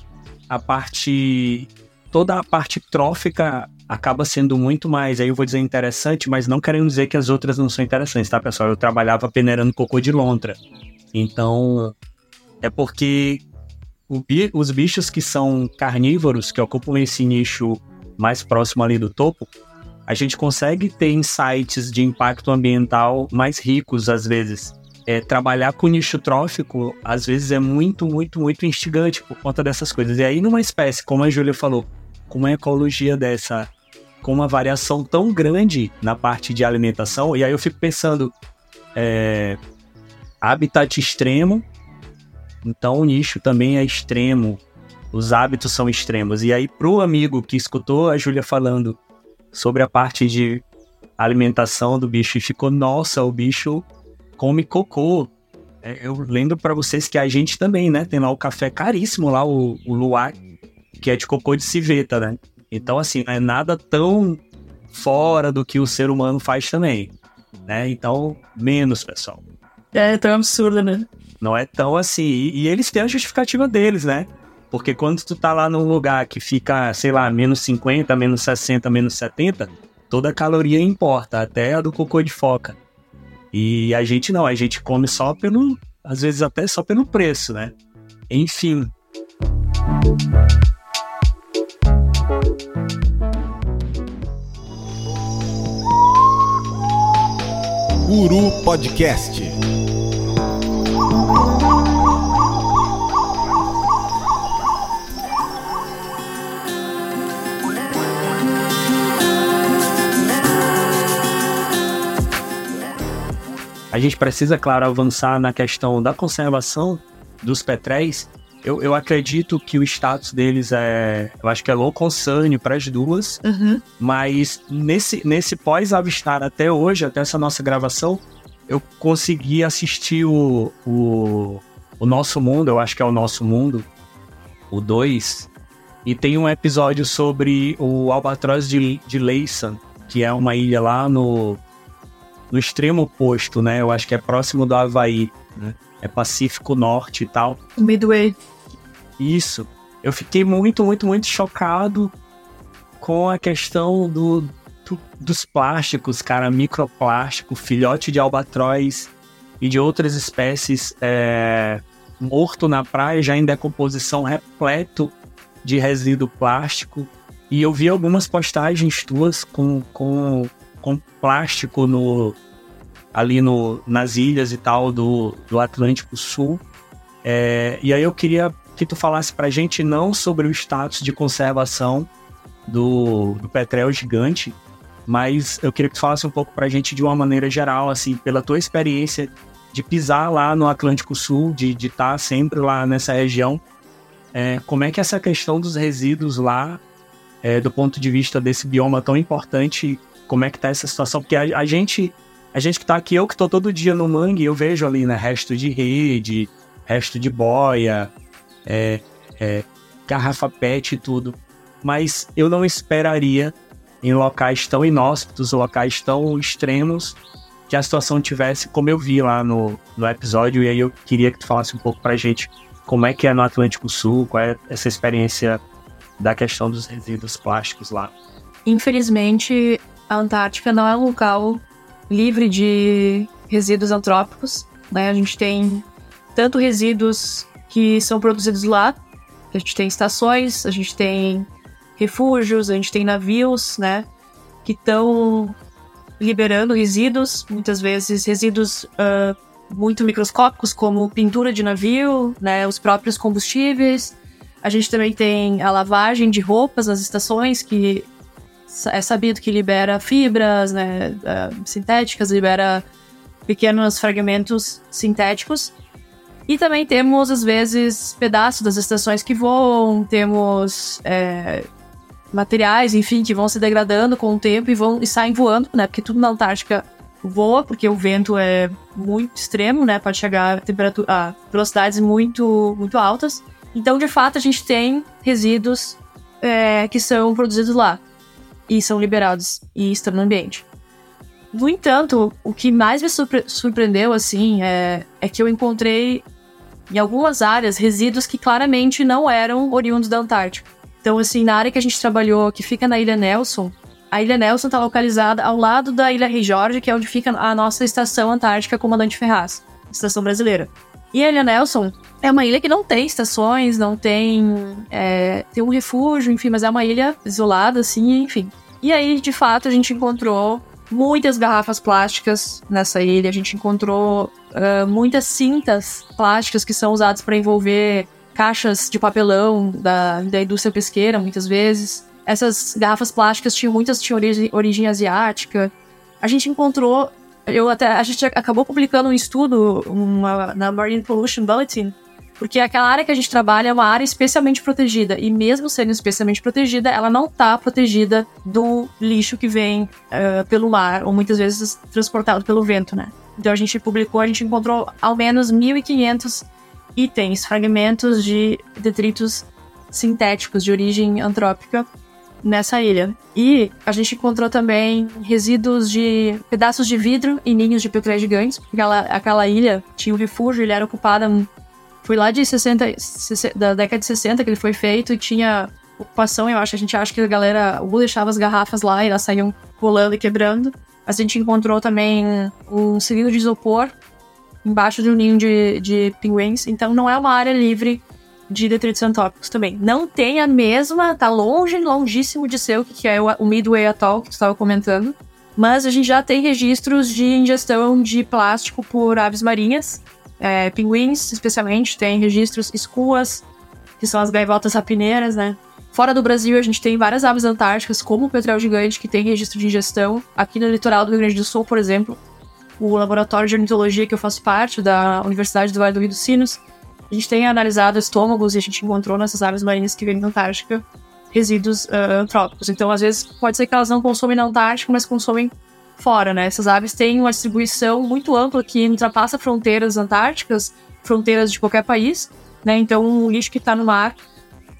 a parte. toda a parte trófica acaba sendo muito mais, aí eu vou dizer interessante, mas não querendo dizer que as outras não são interessantes, tá, pessoal? Eu trabalhava peneirando cocô de lontra. Então, é porque os bichos que são carnívoros, que ocupam esse nicho mais próximo ali do topo, a gente consegue ter insights de impacto ambiental mais ricos às vezes é, trabalhar com nicho trófico, às vezes é muito, muito, muito instigante por conta dessas coisas. E aí, numa espécie, como a Júlia falou, com uma ecologia dessa, com uma variação tão grande na parte de alimentação, e aí eu fico pensando, é, habitat extremo, então o nicho também é extremo, os hábitos são extremos. E aí, pro amigo que escutou a Júlia falando sobre a parte de alimentação do bicho e ficou, nossa, o bicho come cocô. É, eu lembro para vocês que a gente também, né? Tem lá o café caríssimo lá, o, o luar, que é de cocô de civeta, né? Então, assim, não é nada tão fora do que o ser humano faz também, né? Então, menos, pessoal. É tão absurdo, né? Não é tão assim. E, e eles têm a justificativa deles, né? Porque quando tu tá lá num lugar que fica, sei lá, menos 50, menos 60, menos 70, toda a caloria importa, até a do cocô de foca. E a gente não, a gente come só pelo, às vezes até só pelo preço, né? Enfim. Uru Podcast. A gente precisa, claro, avançar na questão da conservação dos petréis. Eu, eu acredito que o status deles é. Eu acho que é low consangue para as duas. Uhum. Mas nesse, nesse pós-avistar até hoje, até essa nossa gravação, eu consegui assistir o, o, o Nosso Mundo, eu acho que é o Nosso Mundo, o 2. E tem um episódio sobre o albatroz de, de Laysan, que é uma ilha lá no, no extremo oposto, né? Eu acho que é próximo do Havaí, né? É Pacífico Norte e tal. Midway. Isso. Eu fiquei muito, muito, muito chocado com a questão do, do dos plásticos, cara, microplástico, filhote de albatroz e de outras espécies é, morto na praia, já em decomposição, repleto de resíduo plástico. E eu vi algumas postagens tuas com, com com plástico no, ali no, nas ilhas e tal do, do Atlântico Sul. É, e aí eu queria que tu falasse pra gente não sobre o status de conservação do, do petróleo gigante, mas eu queria que tu falasse um pouco pra gente de uma maneira geral, assim, pela tua experiência de pisar lá no Atlântico Sul, de estar tá sempre lá nessa região. é, como é que essa questão dos resíduos lá, é, do ponto de vista desse bioma tão importante, como é que tá essa situação? Porque a, a gente, a gente que tá aqui, eu que tô todo dia no mangue, eu vejo ali, né, resto de rede, resto de boia, é, é, garrafa PET e tudo. Mas eu não esperaria em locais tão inóspitos, locais tão extremos, que a situação tivesse como eu vi lá no, no episódio. E aí eu queria que tu falasse um pouco pra gente como é que é no Atlântico Sul, qual é essa experiência da questão dos resíduos plásticos lá. Infelizmente, a Antártica não é um local livre de resíduos antrópicos. Né? A gente tem tanto resíduos que são produzidos lá, a gente tem estações, a gente tem refúgios, a gente tem navios, né, que estão liberando resíduos, muitas vezes resíduos uh, muito microscópicos, como pintura de navio, né, os próprios combustíveis. A gente também tem a lavagem de roupas nas estações, que é sabido que libera fibras né, uh, sintéticas, libera pequenos fragmentos sintéticos. E também temos, às vezes, pedaços das estações que voam, temos é, materiais, enfim, que vão se degradando com o tempo e vão e saem voando, né? Porque tudo na Antártica voa, porque o vento é muito extremo, né? Pode chegar a, temperatura, a velocidades muito, muito altas. Então, de fato, a gente tem resíduos é, que são produzidos lá e são liberados e estão no ambiente. No entanto, o que mais me surpre surpreendeu, assim, é, é que eu encontrei em algumas áreas resíduos que claramente não eram oriundos da Antártica. Então, assim, na área que a gente trabalhou, que fica na Ilha Nelson, a Ilha Nelson está localizada ao lado da Ilha Rei Jorge, que é onde fica a nossa estação antártica Comandante Ferraz, estação brasileira. E a Ilha Nelson é uma ilha que não tem estações, não tem. É, tem um refúgio, enfim, mas é uma ilha isolada, assim, enfim. E aí, de fato, a gente encontrou muitas garrafas plásticas nessa ilha, a gente encontrou uh, muitas cintas plásticas que são usadas para envolver caixas de papelão da, da indústria pesqueira, muitas vezes. Essas garrafas plásticas tinham muitas tinham origem, origem asiática. A gente encontrou, eu até a gente acabou publicando um estudo uma, na Marine Pollution Bulletin, porque aquela área que a gente trabalha é uma área especialmente protegida e mesmo sendo especialmente protegida, ela não está protegida do lixo que vem uh, pelo mar ou muitas vezes transportado pelo vento, né? Então a gente publicou, a gente encontrou ao menos 1.500 itens, fragmentos de detritos sintéticos de origem antrópica nessa ilha. E a gente encontrou também resíduos de pedaços de vidro e ninhos de petrés gigantes, aquela, aquela ilha tinha um refúgio, ele era ocupada. Foi lá de 60, da década de 60 que ele foi feito e tinha ocupação. Eu acho, a gente acha que a galera ou deixava as garrafas lá e elas saíam rolando e quebrando. A gente encontrou também um cilindro de isopor embaixo de um ninho de, de pinguins. Então não é uma área livre de detritos antópicos também. Não tem a mesma, tá longe, longíssimo de ser o que é o Midway Atoll que tu estava comentando. Mas a gente já tem registros de ingestão de plástico por aves marinhas, é, pinguins especialmente, tem registros escuas, que são as gaivotas rapineiras, né? Fora do Brasil, a gente tem várias aves antárticas, como o petrel gigante, que tem registro de ingestão. Aqui no litoral do Rio Grande do Sul, por exemplo, o laboratório de ornitologia que eu faço parte, da Universidade do Vale do Rio dos Sinos, a gente tem analisado estômagos e a gente encontrou nessas aves marinhas que vêm da Antártica resíduos uh, antrópicos. Então, às vezes, pode ser que elas não consomem na Antártica, mas consomem fora, né? Essas aves têm uma distribuição muito ampla que ultrapassa fronteiras antárticas, fronteiras de qualquer país, né? Então, o lixo que está no mar,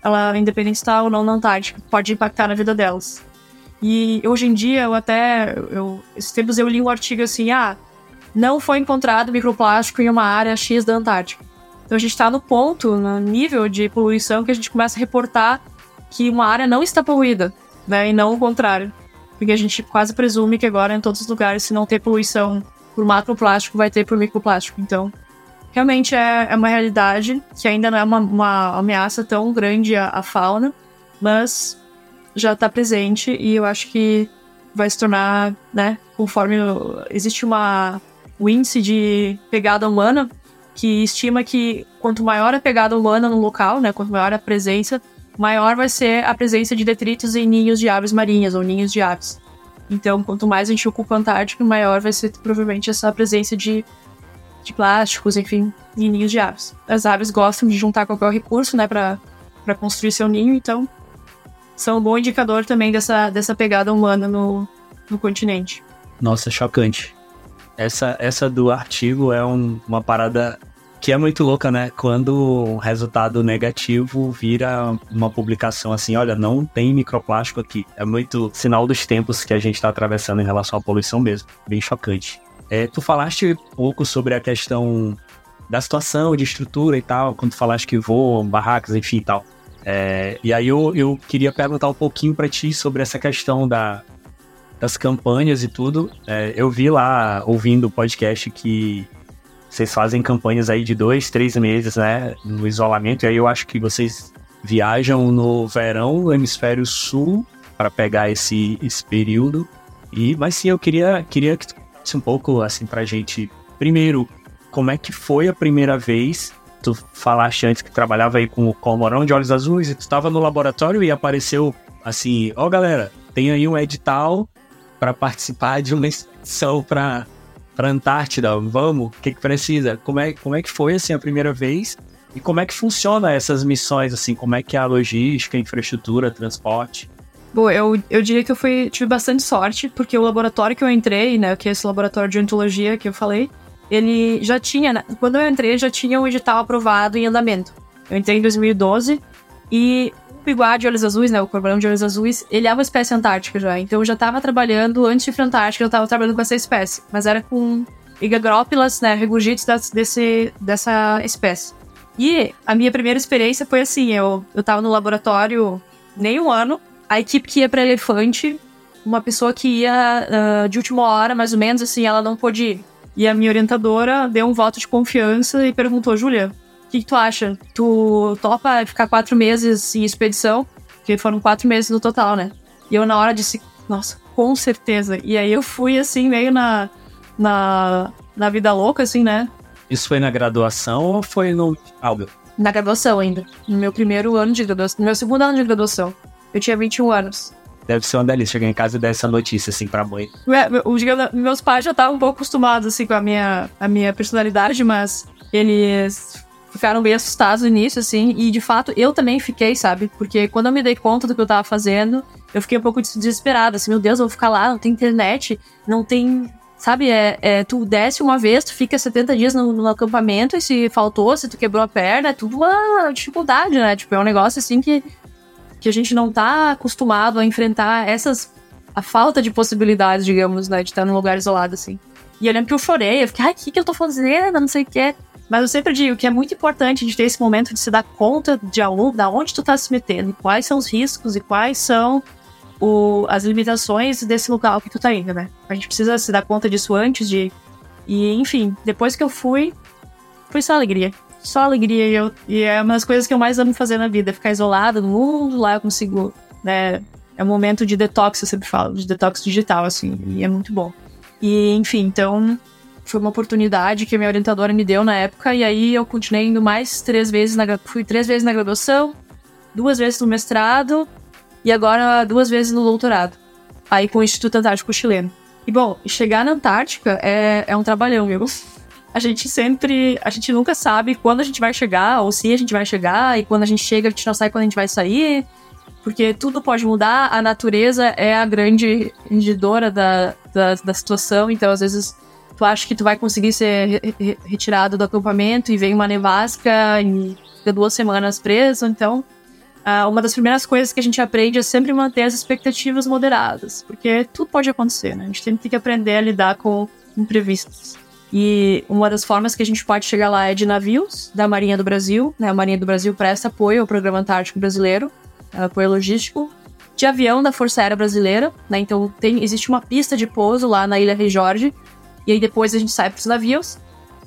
ela, independente se está ou não na Antártica, pode impactar na vida delas. E hoje em dia, eu até. Eu, esses tempos eu li um artigo assim: ah, não foi encontrado microplástico em uma área X da Antártica. Então a gente está no ponto, no nível de poluição, que a gente começa a reportar que uma área não está poluída, né? E não o contrário. Porque a gente quase presume que agora em todos os lugares, se não ter poluição por macroplástico, vai ter por microplástico. Então, realmente é, é uma realidade que ainda não é uma, uma ameaça tão grande à, à fauna, mas já está presente e eu acho que vai se tornar, né, conforme existe uma o índice de pegada humana, que estima que quanto maior a pegada humana no local, né, quanto maior a presença, maior vai ser a presença de detritos em ninhos de aves marinhas ou ninhos de aves. Então, quanto mais a gente ocupa a Antártica, maior vai ser provavelmente essa presença de, de plásticos, enfim, em ninhos de aves. As aves gostam de juntar qualquer recurso, né, para construir seu ninho, então são um bom indicador também dessa, dessa pegada humana no, no continente. Nossa, chocante. Essa, essa do artigo é um, uma parada que é muito louca, né? Quando o resultado negativo vira uma publicação assim, olha, não tem microplástico aqui. É muito sinal dos tempos que a gente está atravessando em relação à poluição mesmo. Bem chocante. É, tu falaste pouco sobre a questão da situação, de estrutura e tal, quando tu falaste que voam, barracas, enfim e tal. É, e aí eu, eu queria perguntar um pouquinho para ti sobre essa questão da, das campanhas e tudo. É, eu vi lá, ouvindo o podcast, que vocês fazem campanhas aí de dois, três meses, né? No isolamento. E aí eu acho que vocês viajam no verão, no hemisfério sul, para pegar esse, esse período. E, mas sim, eu queria, queria que tu um pouco assim pra gente. Primeiro, como é que foi a primeira vez? Tu falaste antes que trabalhava aí com o Colmorão de Olhos Azuis e tu estava no laboratório e apareceu assim: ó, oh, galera, tem aí um edital para participar de uma expedição para para Antártida, vamos, o que, que precisa? Como é, como é que foi assim a primeira vez? E como é que funciona essas missões assim? Como é que é a logística, infraestrutura, transporte? Bom, eu, eu diria que eu fui, tive bastante sorte, porque o laboratório que eu entrei, né, que é esse laboratório de ontologia que eu falei, ele já tinha, né, quando eu entrei, já tinha um edital aprovado em andamento. Eu entrei em 2012 e piguá de olhos azuis, né, o corbalão de olhos azuis, ele é uma espécie antártica já. Então eu já estava trabalhando, antes de ir Antártica, eu estava trabalhando com essa espécie. Mas era com Igagrópilas, né, regurgites desse, dessa espécie. E a minha primeira experiência foi assim, eu, eu tava no laboratório nem um ano, a equipe que ia para elefante, uma pessoa que ia uh, de última hora, mais ou menos, assim, ela não pôde ir. E a minha orientadora deu um voto de confiança e perguntou, Júlia, que, que, tu acha? Tu topa ficar quatro meses em expedição? Porque foram quatro meses no total, né? E eu na hora disse, nossa, com certeza. E aí eu fui assim, meio na, na, na vida louca, assim, né? Isso foi na graduação ou foi no álbum? Na graduação ainda. No meu primeiro ano de graduação. No meu segundo ano de graduação. Eu tinha 21 anos. Deve ser uma delícia chegar em casa e dar essa notícia, assim, pra mãe. É, meus pais já estavam um pouco acostumados, assim, com a minha, a minha personalidade, mas eles ficaram bem assustados no início, assim, e de fato eu também fiquei, sabe? Porque quando eu me dei conta do que eu tava fazendo, eu fiquei um pouco desesperada, assim, meu Deus, eu vou ficar lá, não tem internet, não tem. Sabe, é, é tu desce uma vez, tu fica 70 dias no, no, acampamento e se faltou, se tu quebrou a perna, é tudo uma dificuldade, né? Tipo, é um negócio assim que, que a gente não tá acostumado a enfrentar essas. a falta de possibilidades, digamos, né? De estar num lugar isolado, assim. E eu lembro que eu chorei, eu fiquei, ai, o que, que eu tô fazendo? Não sei o que. Mas eu sempre digo que é muito importante de ter esse momento de se dar conta de aonde, da onde tu tá se metendo, quais são os riscos e quais são o, as limitações desse local que tu tá indo, né? A gente precisa se dar conta disso antes de. E, enfim, depois que eu fui, foi só alegria. Só alegria. E, eu, e é uma das coisas que eu mais amo fazer na vida, ficar isolada no mundo, lá eu consigo, né? É um momento de detox, eu sempre falo, de detox digital, assim, e é muito bom. E, enfim, então, foi uma oportunidade que a minha orientadora me deu na época, e aí eu continuei indo mais três vezes na fui três vezes na graduação, duas vezes no mestrado e agora duas vezes no doutorado. Aí com o Instituto Antártico Chileno. E bom, chegar na Antártica é, é um trabalhão, viu? A gente sempre. A gente nunca sabe quando a gente vai chegar, ou se a gente vai chegar, e quando a gente chega, a gente não sabe quando a gente vai sair. Porque tudo pode mudar, a natureza é a grande rendidora da, da, da situação, então às vezes tu acha que tu vai conseguir ser re retirado do acampamento e vem uma nevasca e fica duas semanas preso. Então, uh, uma das primeiras coisas que a gente aprende é sempre manter as expectativas moderadas, porque tudo pode acontecer, né? A gente tem que aprender a lidar com imprevistos. E uma das formas que a gente pode chegar lá é de navios da Marinha do Brasil, né? A Marinha do Brasil presta apoio ao Programa Antártico Brasileiro, apoio logístico, de avião da Força Aérea Brasileira, né? Então tem, existe uma pista de pouso lá na Ilha Rei Jorge, e aí depois a gente sai para os navios.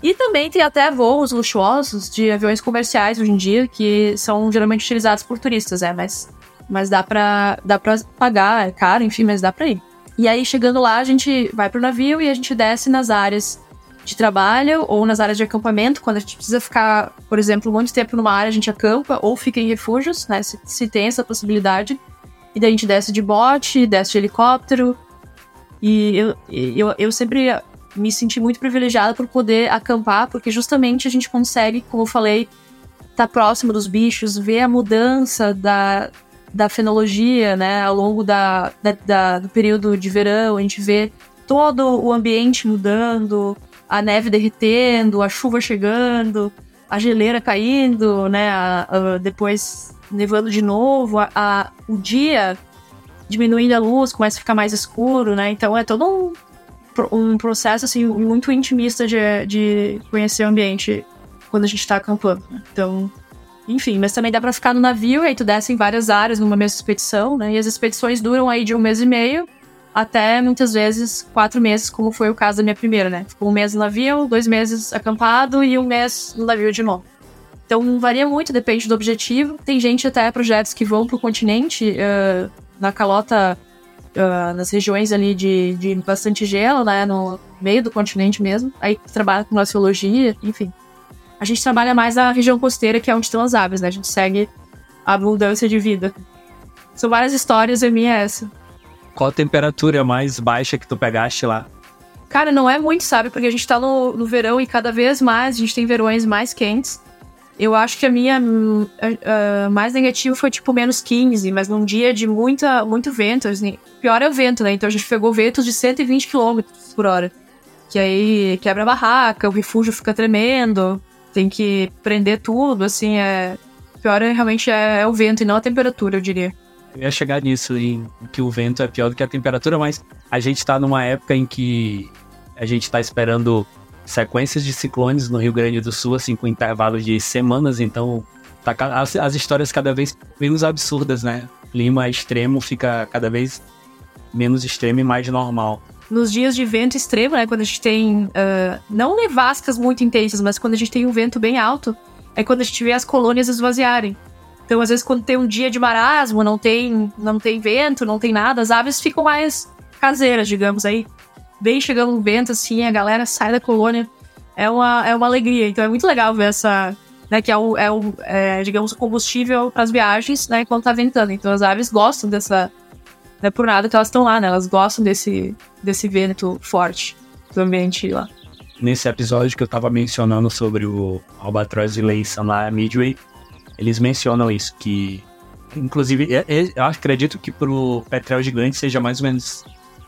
E também tem até voos luxuosos de aviões comerciais hoje em dia, que são geralmente utilizados por turistas, é, mas, mas dá para dá pra pagar, é caro, enfim, mas dá para ir. E aí, chegando lá, a gente vai pro navio e a gente desce nas áreas de trabalho ou nas áreas de acampamento. Quando a gente precisa ficar, por exemplo, muito tempo numa área, a gente acampa ou fica em refúgios, né? Se, se tem essa possibilidade. E daí a gente desce de bote, desce de helicóptero. E eu, eu, eu sempre me senti muito privilegiada por poder acampar, porque justamente a gente consegue, como eu falei, tá próximo dos bichos, ver a mudança da, da fenologia, né, ao longo da, da, da, do período de verão, a gente vê todo o ambiente mudando, a neve derretendo, a chuva chegando, a geleira caindo, né, a, a, depois nevando de novo, a, o dia diminuindo a luz, começa a ficar mais escuro, né, então é todo um, um processo, assim, muito intimista de, de conhecer o ambiente quando a gente tá acampando, né? então... Enfim, mas também dá para ficar no navio, e aí tu desce em várias áreas numa mesma expedição, né? E as expedições duram aí de um mês e meio até muitas vezes quatro meses, como foi o caso da minha primeira, né? Ficou um mês no navio, dois meses acampado e um mês no navio de novo. Então varia muito, depende do objetivo. Tem gente até projetos que vão pro continente, uh, na calota, uh, nas regiões ali de, de bastante gelo, né? No meio do continente mesmo. Aí trabalha com glaciologia, enfim. A gente trabalha mais na região costeira, que é onde estão as aves, né? A gente segue a abundância de vida. São várias histórias, a minha é essa. Qual a temperatura mais baixa que tu pegaste lá? Cara, não é muito, sabe? Porque a gente tá no, no verão e cada vez mais a gente tem verões mais quentes. Eu acho que a minha uh, mais negativa foi tipo menos 15, mas num dia de muita, muito vento. Assim, pior é o vento, né? Então a gente pegou ventos de 120 km por hora. Que aí quebra a barraca, o refúgio fica tremendo tem que prender tudo, assim, é. Pior é, realmente é, é, o vento e não a temperatura, eu diria. Eu ia chegar nisso, em que o vento é pior do que a temperatura, mas a gente tá numa época em que a gente tá esperando sequências de ciclones no Rio Grande do Sul, assim, com intervalos de semanas, então tá, as, as histórias cada vez menos absurdas, né? O clima extremo fica cada vez menos extremo e mais normal nos dias de vento extremo, né? Quando a gente tem. Uh, não nevascas muito intensas, mas quando a gente tem um vento bem alto, é quando a gente vê as colônias esvaziarem. Então, às vezes, quando tem um dia de marasmo, não tem, não tem vento, não tem nada, as aves ficam mais caseiras, digamos aí. Bem chegando um vento, assim, a galera sai da colônia. É uma, é uma alegria. Então, é muito legal ver essa. Né, que é o, é o é, digamos, o combustível para as viagens, né, quando tá ventando. Então, as aves gostam dessa, não é por nada que elas estão lá, né? Elas gostam desse, desse vento forte do ambiente lá. Nesse episódio que eu tava mencionando sobre o Albatross e Layson lá, Midway, eles mencionam isso, que inclusive eu acredito que pro petrel gigante seja mais ou menos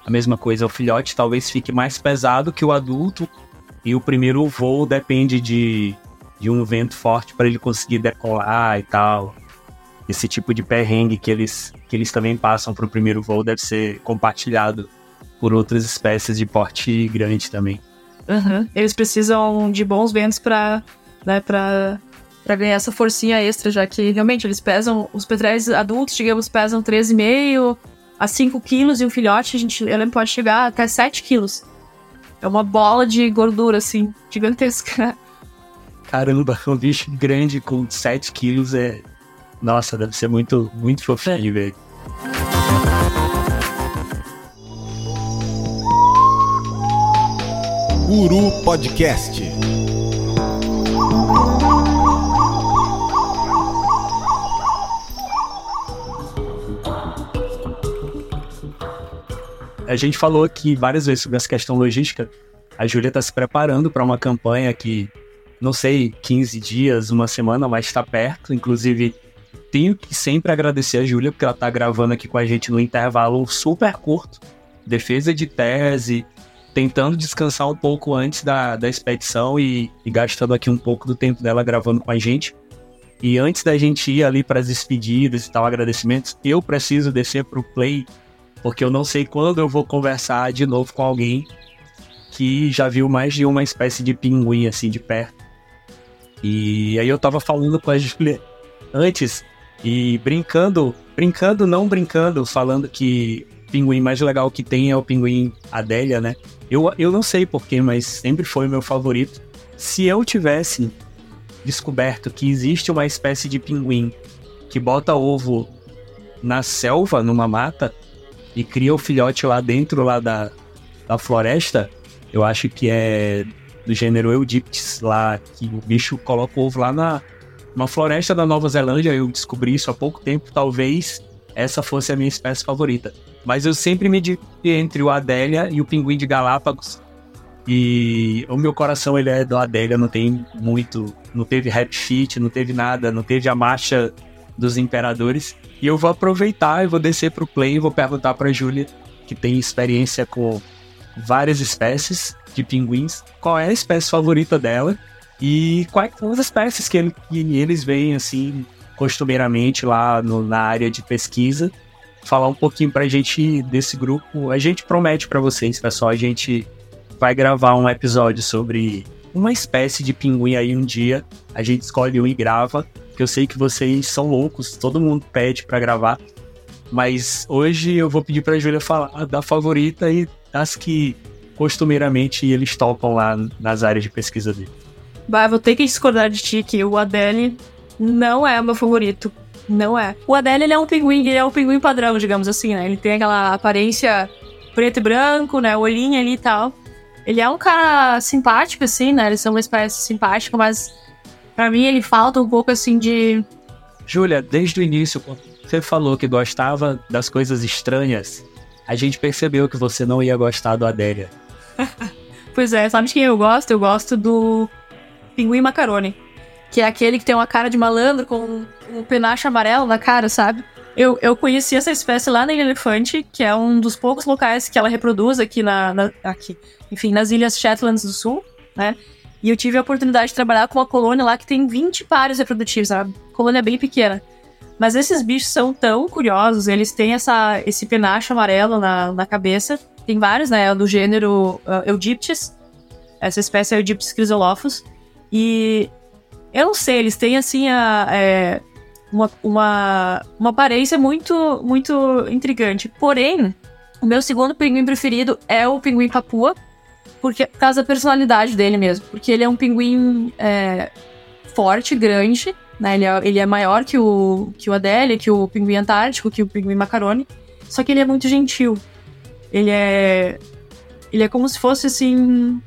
a mesma coisa. O filhote talvez fique mais pesado que o adulto e o primeiro voo depende de, de um vento forte para ele conseguir decolar e tal esse tipo de perrengue que eles, que eles também passam para o primeiro voo deve ser compartilhado por outras espécies de porte grande também. Uhum. Eles precisam de bons ventos para né, ganhar essa forcinha extra, já que realmente eles pesam, os petréis adultos, digamos, pesam 13,5 a 5 quilos e o filhote, a gente ele pode chegar até 7 quilos. É uma bola de gordura, assim, gigantesca. Caramba, um bicho grande com 7 quilos é, nossa, deve ser muito, muito fofinho, velho. Guru Podcast. A gente falou aqui várias vezes sobre essa questão logística. A Júlia está se preparando para uma campanha que, não sei, 15 dias, uma semana, mas está perto. Inclusive, tenho que sempre agradecer a Júlia, porque ela tá gravando aqui com a gente no intervalo super curto. Defesa de tese, tentando descansar um pouco antes da, da expedição e, e gastando aqui um pouco do tempo dela gravando com a gente. E antes da gente ir ali para as despedidas e tal, agradecimentos, eu preciso descer pro play, porque eu não sei quando eu vou conversar de novo com alguém que já viu mais de uma espécie de pinguim assim de perto. E aí eu tava falando com a Julia antes e brincando, brincando, não brincando, falando que o pinguim mais legal que tem é o pinguim Adélia, né? Eu, eu não sei porquê, mas sempre foi meu favorito. Se eu tivesse descoberto que existe uma espécie de pinguim que bota ovo na selva, numa mata, e cria o filhote lá dentro lá da, da floresta, eu acho que é do gênero Eudiptes lá, que o bicho coloca o ovo lá na, uma floresta da Nova Zelândia, eu descobri isso há pouco tempo, talvez essa fosse a minha espécie favorita. Mas eu sempre me dividi entre o Adélia e o pinguim de Galápagos, E o meu coração, ele é do Adélia, não tem muito, não teve rap sheet, não teve nada, não teve a marcha dos imperadores. E eu vou aproveitar, eu vou descer pro play e vou perguntar pra Júlia, que tem experiência com várias espécies de pinguins, qual é a espécie favorita dela e quais são as espécies que, ele, que eles veem, assim, costumeiramente lá no, na área de pesquisa. Falar um pouquinho pra gente desse grupo. A gente promete para vocês, pessoal, a gente vai gravar um episódio sobre uma espécie de pinguim aí um dia. A gente escolhe um e grava, que eu sei que vocês são loucos, todo mundo pede para gravar. Mas hoje eu vou pedir pra Júlia falar da favorita e das que costumeiramente eles tocam lá nas áreas de pesquisa dele. Bah, vou ter que discordar de ti que o Adele não é o meu favorito. Não é. O Adele, ele é um pinguim, ele é um pinguim padrão, digamos assim, né? Ele tem aquela aparência preto e branco, né? Olhinho ali e tal. Ele é um cara simpático, assim, né? Eles são uma espécie simpática, mas para mim ele falta um pouco, assim, de... Júlia, desde o início, quando você falou que gostava das coisas estranhas, a gente percebeu que você não ia gostar do Adélia. pois é, sabe de quem eu gosto? Eu gosto do Pinguim Macaroni. Que é aquele que tem uma cara de malandro com um penacho amarelo na cara, sabe? Eu, eu conheci essa espécie lá na Ilha Elefante, que é um dos poucos locais que ela reproduz aqui na, na aqui, enfim, nas Ilhas Shetlands do Sul, né? E eu tive a oportunidade de trabalhar com uma colônia lá que tem 20 pares reprodutivos, sabe? Colônia bem pequena. Mas esses bichos são tão curiosos, eles têm essa, esse penacho amarelo na, na cabeça. Tem vários, né? Do gênero uh, Eudiptes. Essa espécie é Eudiptes chrysolophus. E eu não sei, eles têm assim a, é, uma, uma, uma aparência muito, muito intrigante. Porém, o meu segundo pinguim preferido é o pinguim papua, porque, por causa da personalidade dele mesmo. Porque ele é um pinguim é, forte, grande, né? Ele é, ele é maior que o, que o Adélia, que o pinguim antártico, que o pinguim macarone. Só que ele é muito gentil. Ele é. Ele é como se fosse assim.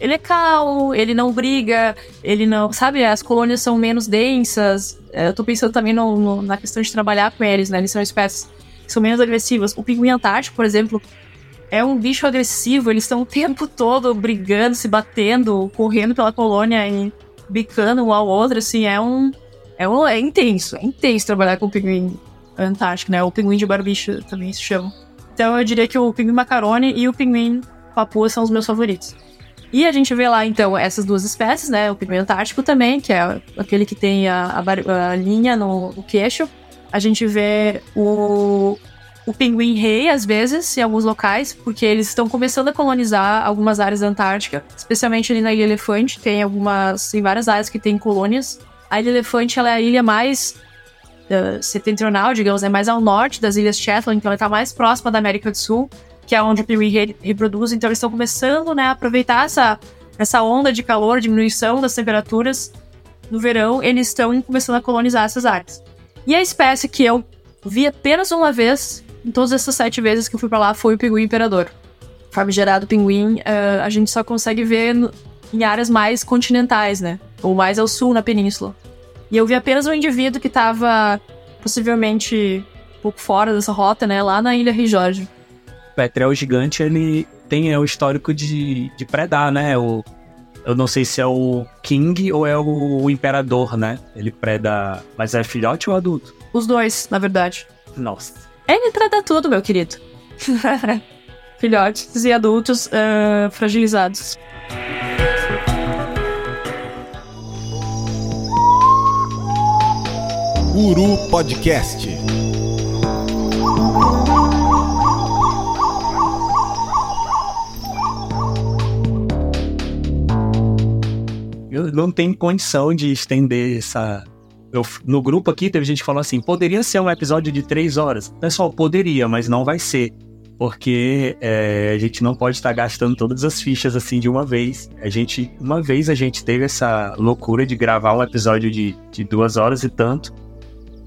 Ele é calmo, ele não briga, ele não. Sabe, as colônias são menos densas. É, eu tô pensando também no, no, na questão de trabalhar com eles, né? Eles são espécies que são menos agressivas. O pinguim antártico, por exemplo, é um bicho agressivo, eles estão o tempo todo brigando, se batendo, correndo pela colônia e bicando um ao outro, assim, é um. É, um, é intenso, é intenso trabalhar com o pinguim antártico, né? O pinguim de barbicho também se chama. Então eu diria que o pinguim macarone e o pinguim papua são os meus favoritos. E a gente vê lá, então, essas duas espécies, né? O pinguim antártico também, que é aquele que tem a, a, a linha no, no, queixo. A gente vê o, o pinguim rei, às vezes, em alguns locais, porque eles estão começando a colonizar algumas áreas da Antártica, especialmente ali na Ilha Elefante. Tem algumas, tem várias áreas que tem colônias. A Ilha Elefante, ela é a ilha mais uh, setentrional, digamos, é mais ao norte das Ilhas Shetland, então ela está mais próxima da América do Sul que é onde o pinguim re reproduz. Então eles estão começando né, a aproveitar essa, essa onda de calor, diminuição das temperaturas no verão, eles estão começando a colonizar essas áreas. E a espécie que eu vi apenas uma vez, em todas essas sete vezes que eu fui para lá, foi o pinguim imperador. Famigerado pinguim, uh, a gente só consegue ver no, em áreas mais continentais, né? Ou mais ao sul, na península. E eu vi apenas um indivíduo que estava possivelmente um pouco fora dessa rota, né? Lá na Ilha Rijorge. Petrel gigante, ele tem é, o histórico de, de predar, né? O, eu não sei se é o King ou é o, o Imperador, né? Ele preda. Mas é filhote ou adulto? Os dois, na verdade. Nossa. Ele preda tudo, meu querido. Filhotes e adultos uh, fragilizados. Guru Podcast. Eu não tenho condição de estender essa. Eu, no grupo aqui teve gente que falou assim: poderia ser um episódio de três horas. Pessoal, poderia, mas não vai ser. Porque é, a gente não pode estar gastando todas as fichas assim de uma vez. A gente, uma vez a gente teve essa loucura de gravar um episódio de, de duas horas e tanto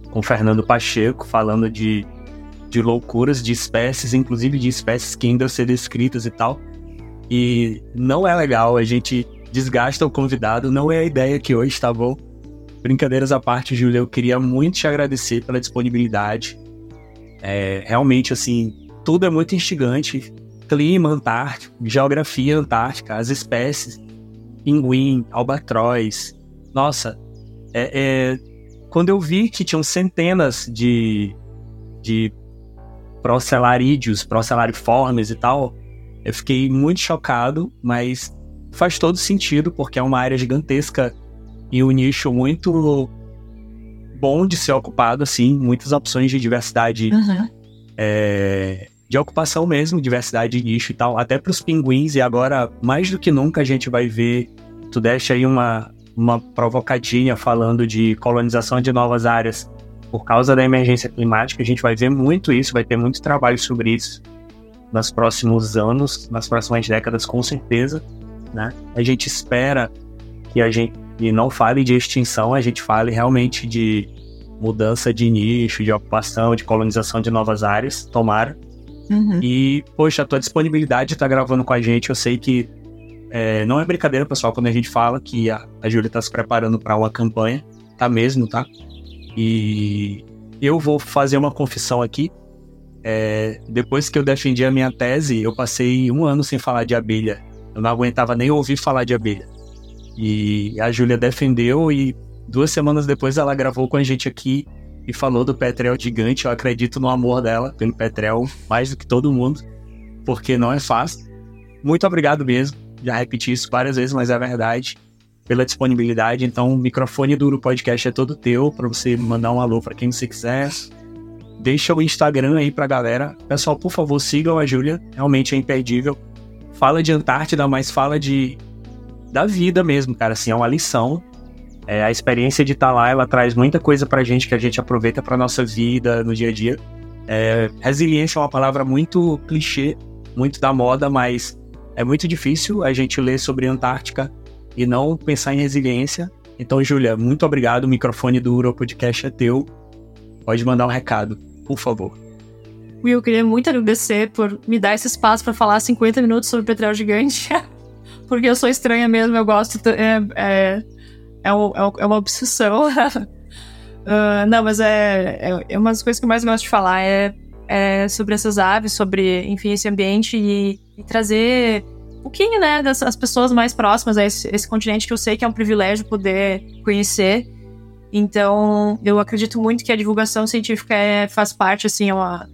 com Fernando Pacheco falando de, de loucuras de espécies, inclusive de espécies que ainda ser descritas e tal. E não é legal a gente desgasta o convidado, não é a ideia que hoje, tá bom? Brincadeiras à parte, Júlia, eu queria muito te agradecer pela disponibilidade. É, realmente, assim, tudo é muito instigante. clima antártico, geografia antártica, as espécies, pinguim, albatroz. Nossa, é, é, quando eu vi que tinham centenas de, de procelarídeos, procelariformes e tal, eu fiquei muito chocado, mas faz todo sentido, porque é uma área gigantesca e um nicho muito bom de ser ocupado, assim, muitas opções de diversidade Uhum. é, de ocupação mesmo, diversidade de nicho e tal, até para os pinguins, e agora, mais do que nunca, a gente vai ver, tu deixa aí uma, uma provocadinha falando de colonização de novas áreas por causa da emergência climática, a gente vai ver muito isso, vai ter muito trabalho sobre isso nos próximos anos, nas próximas décadas, com certeza, né? A gente espera que a gente não fale de extinção, a gente fale realmente de mudança de nicho, de ocupação, de colonização de novas áreas, tomara. Uhum. E, poxa, a tua disponibilidade de estar gravando com a gente, eu sei que é, não é brincadeira, pessoal, quando a gente fala que a, a Júlia está se preparando para uma campanha, tá mesmo, tá? E eu vou fazer uma confissão aqui. É, depois que eu defendi a minha tese, eu passei um ano sem falar de abelha. Eu não aguentava nem ouvir falar de abelha. E a Júlia defendeu e duas semanas depois ela gravou com a gente aqui e falou do Petrel gigante. Eu acredito no amor dela pelo Petrel mais do que todo mundo, porque não é fácil. Muito obrigado mesmo. Já repeti isso várias vezes, mas é verdade. Pela disponibilidade. Então, o microfone do Uru Podcast é todo teu para você mandar um alô para quem você quiser. Deixa o Instagram aí pra galera. Pessoal, por favor, sigam a Júlia. Realmente é imperdível. Fala de Antártida, mas fala de da vida mesmo, cara. Assim, é uma lição. É, a experiência de estar lá, ela traz muita coisa pra gente que a gente aproveita pra nossa vida no dia a dia. É, resiliência é uma palavra muito clichê, muito da moda, mas é muito difícil a gente ler sobre Antártica e não pensar em resiliência. Então, Júlia, muito obrigado. O microfone do Uro Podcast é teu. Pode mandar um recado, por favor. Will, eu queria muito agradecer por me dar esse espaço para falar 50 minutos sobre Petrel Gigante. Porque eu sou estranha mesmo, eu gosto. É, é, é, é é uma obsessão. Ah, não, mas é, é, é uma das coisas que eu mais gosto de falar é, é sobre essas aves, sobre, enfim, esse ambiente e, e trazer um pouquinho, né, das pessoas mais próximas a esse, esse continente que eu sei que é um privilégio poder conhecer. Então, eu acredito muito que a divulgação científica é, faz parte, assim, é uma,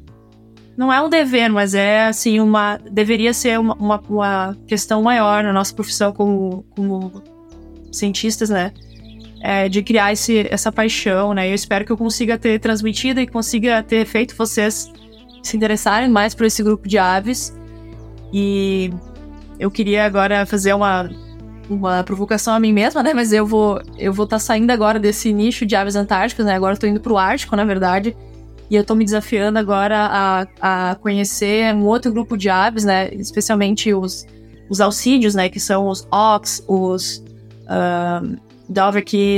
não é um dever, mas é assim uma deveria ser uma, uma, uma questão maior na nossa profissão como, como cientistas, né? É, de criar esse, essa paixão, né? Eu espero que eu consiga ter transmitido e consiga ter feito vocês se interessarem mais por esse grupo de aves. E eu queria agora fazer uma uma provocação a mim mesma, né? Mas eu vou eu vou estar saindo agora desse nicho de aves antárticas, né? Agora tô indo pro Ártico, na verdade. E eu tô me desafiando agora a, a conhecer um outro grupo de aves, né? Especialmente os, os alcídeos, né? Que são os ox, os um,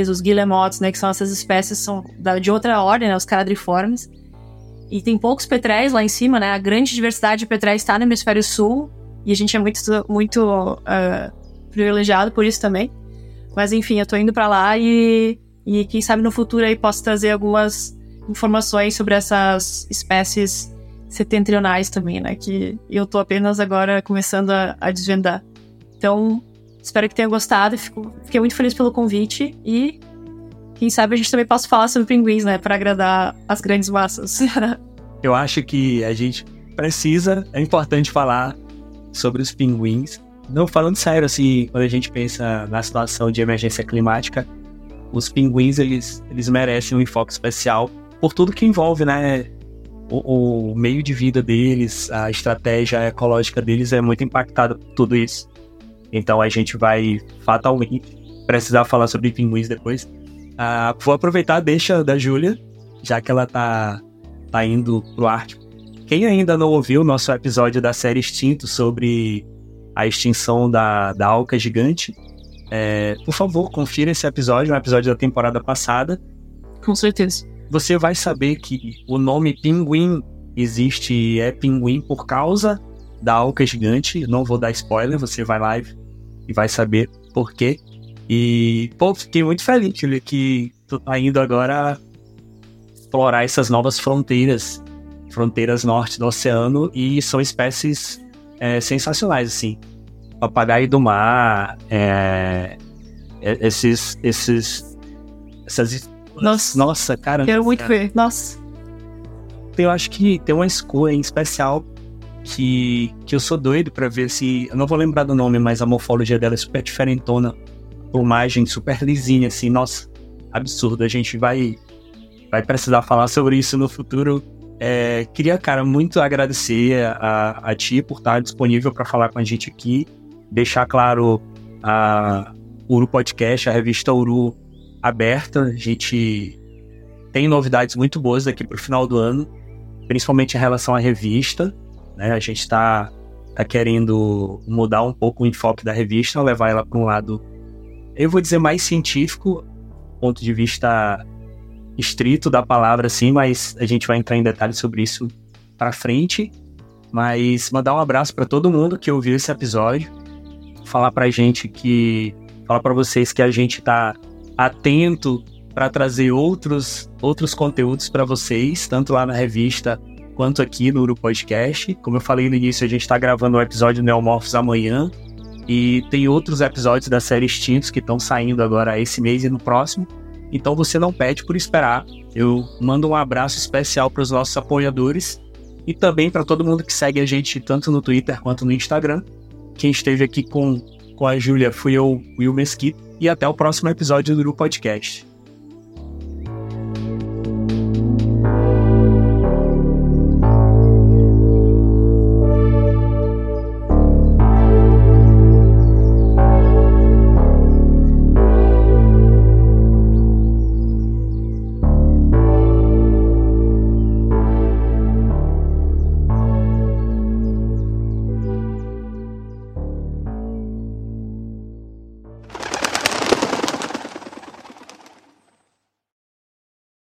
os guillemots, né? Que são essas espécies são da, de outra ordem, né? Os caradriformes. E tem poucos petréis lá em cima, né? A grande diversidade de petréis está no hemisfério sul. E a gente é muito, muito uh, privilegiado por isso também. Mas enfim, eu tô indo para lá e, e quem sabe no futuro aí posso trazer algumas informações sobre essas espécies setentrionais também, né? Que eu tô apenas agora começando a, a desvendar. Então, espero que tenha gostado. Fico, fiquei muito feliz pelo convite e quem sabe a gente também possa falar sobre pinguins, né? Para agradar as grandes massas. Eu acho que a gente precisa, é importante falar sobre os pinguins. Não falando sério, assim, quando a gente pensa na situação de emergência climática, os pinguins, eles, eles merecem um enfoque especial por tudo que envolve, né? O, o, meio de vida deles, a estratégia ecológica deles é muito impactada por tudo isso. Então a gente vai fatalmente precisar falar sobre pinguins depois. Uh, vou aproveitar a deixa da Júlia, já que ela tá, tá indo pro Ártico. Quem ainda não ouviu o nosso episódio da série Extinto sobre a extinção da, da alca gigante, é, por favor, confira esse episódio, um episódio da temporada passada. Com certeza. Você vai saber que o nome pinguim existe e é pinguim por causa da alca gigante. Não vou dar spoiler, você vai lá e vai saber por quê. E, pô, fiquei muito feliz Julia, que tu tá indo agora explorar essas novas fronteiras, fronteiras norte do oceano, e são espécies é, sensacionais, assim. Papagaio do Mar, é, é, esses, esses, essas... Nossa, Nossa, cara. quero muito ver. Nossa. Eu acho que tem uma escolha em especial que, que eu sou doido pra ver se... Eu não vou lembrar do nome, mas a morfologia dela é super diferentona. Plumagem super lisinha, assim. Nossa, absurdo. A gente vai, vai precisar falar sobre isso no futuro. É, queria, cara, muito agradecer a, a ti por estar disponível para falar com a gente aqui. Deixar claro a Uru Podcast, a revista Uru aberta. A gente tem novidades muito boas daqui para o final do ano, principalmente em relação à revista. Né? A gente está tá querendo mudar um pouco o enfoque da revista, levar ela para um lado, eu vou dizer, mais científico, ponto de vista estrito da palavra, assim, mas a gente vai entrar em detalhes sobre isso para frente. Mas mandar um abraço para todo mundo que ouviu esse episódio, falar pra gente que falar para vocês que a gente tá atento para trazer outros outros conteúdos para vocês, tanto lá na revista quanto aqui no Uru Podcast. Como eu falei no início, a gente está gravando o episódio Neomorphos amanhã e tem outros episódios da série Extintos que estão saindo agora esse mês e no próximo. Então você não pede por esperar. Eu mando um abraço especial para os nossos apoiadores e também para todo mundo que segue a gente tanto no Twitter quanto no Instagram. Quem esteve aqui com, com a Júlia fui eu, Will Mesquita, e até o próximo episódio do Podcast.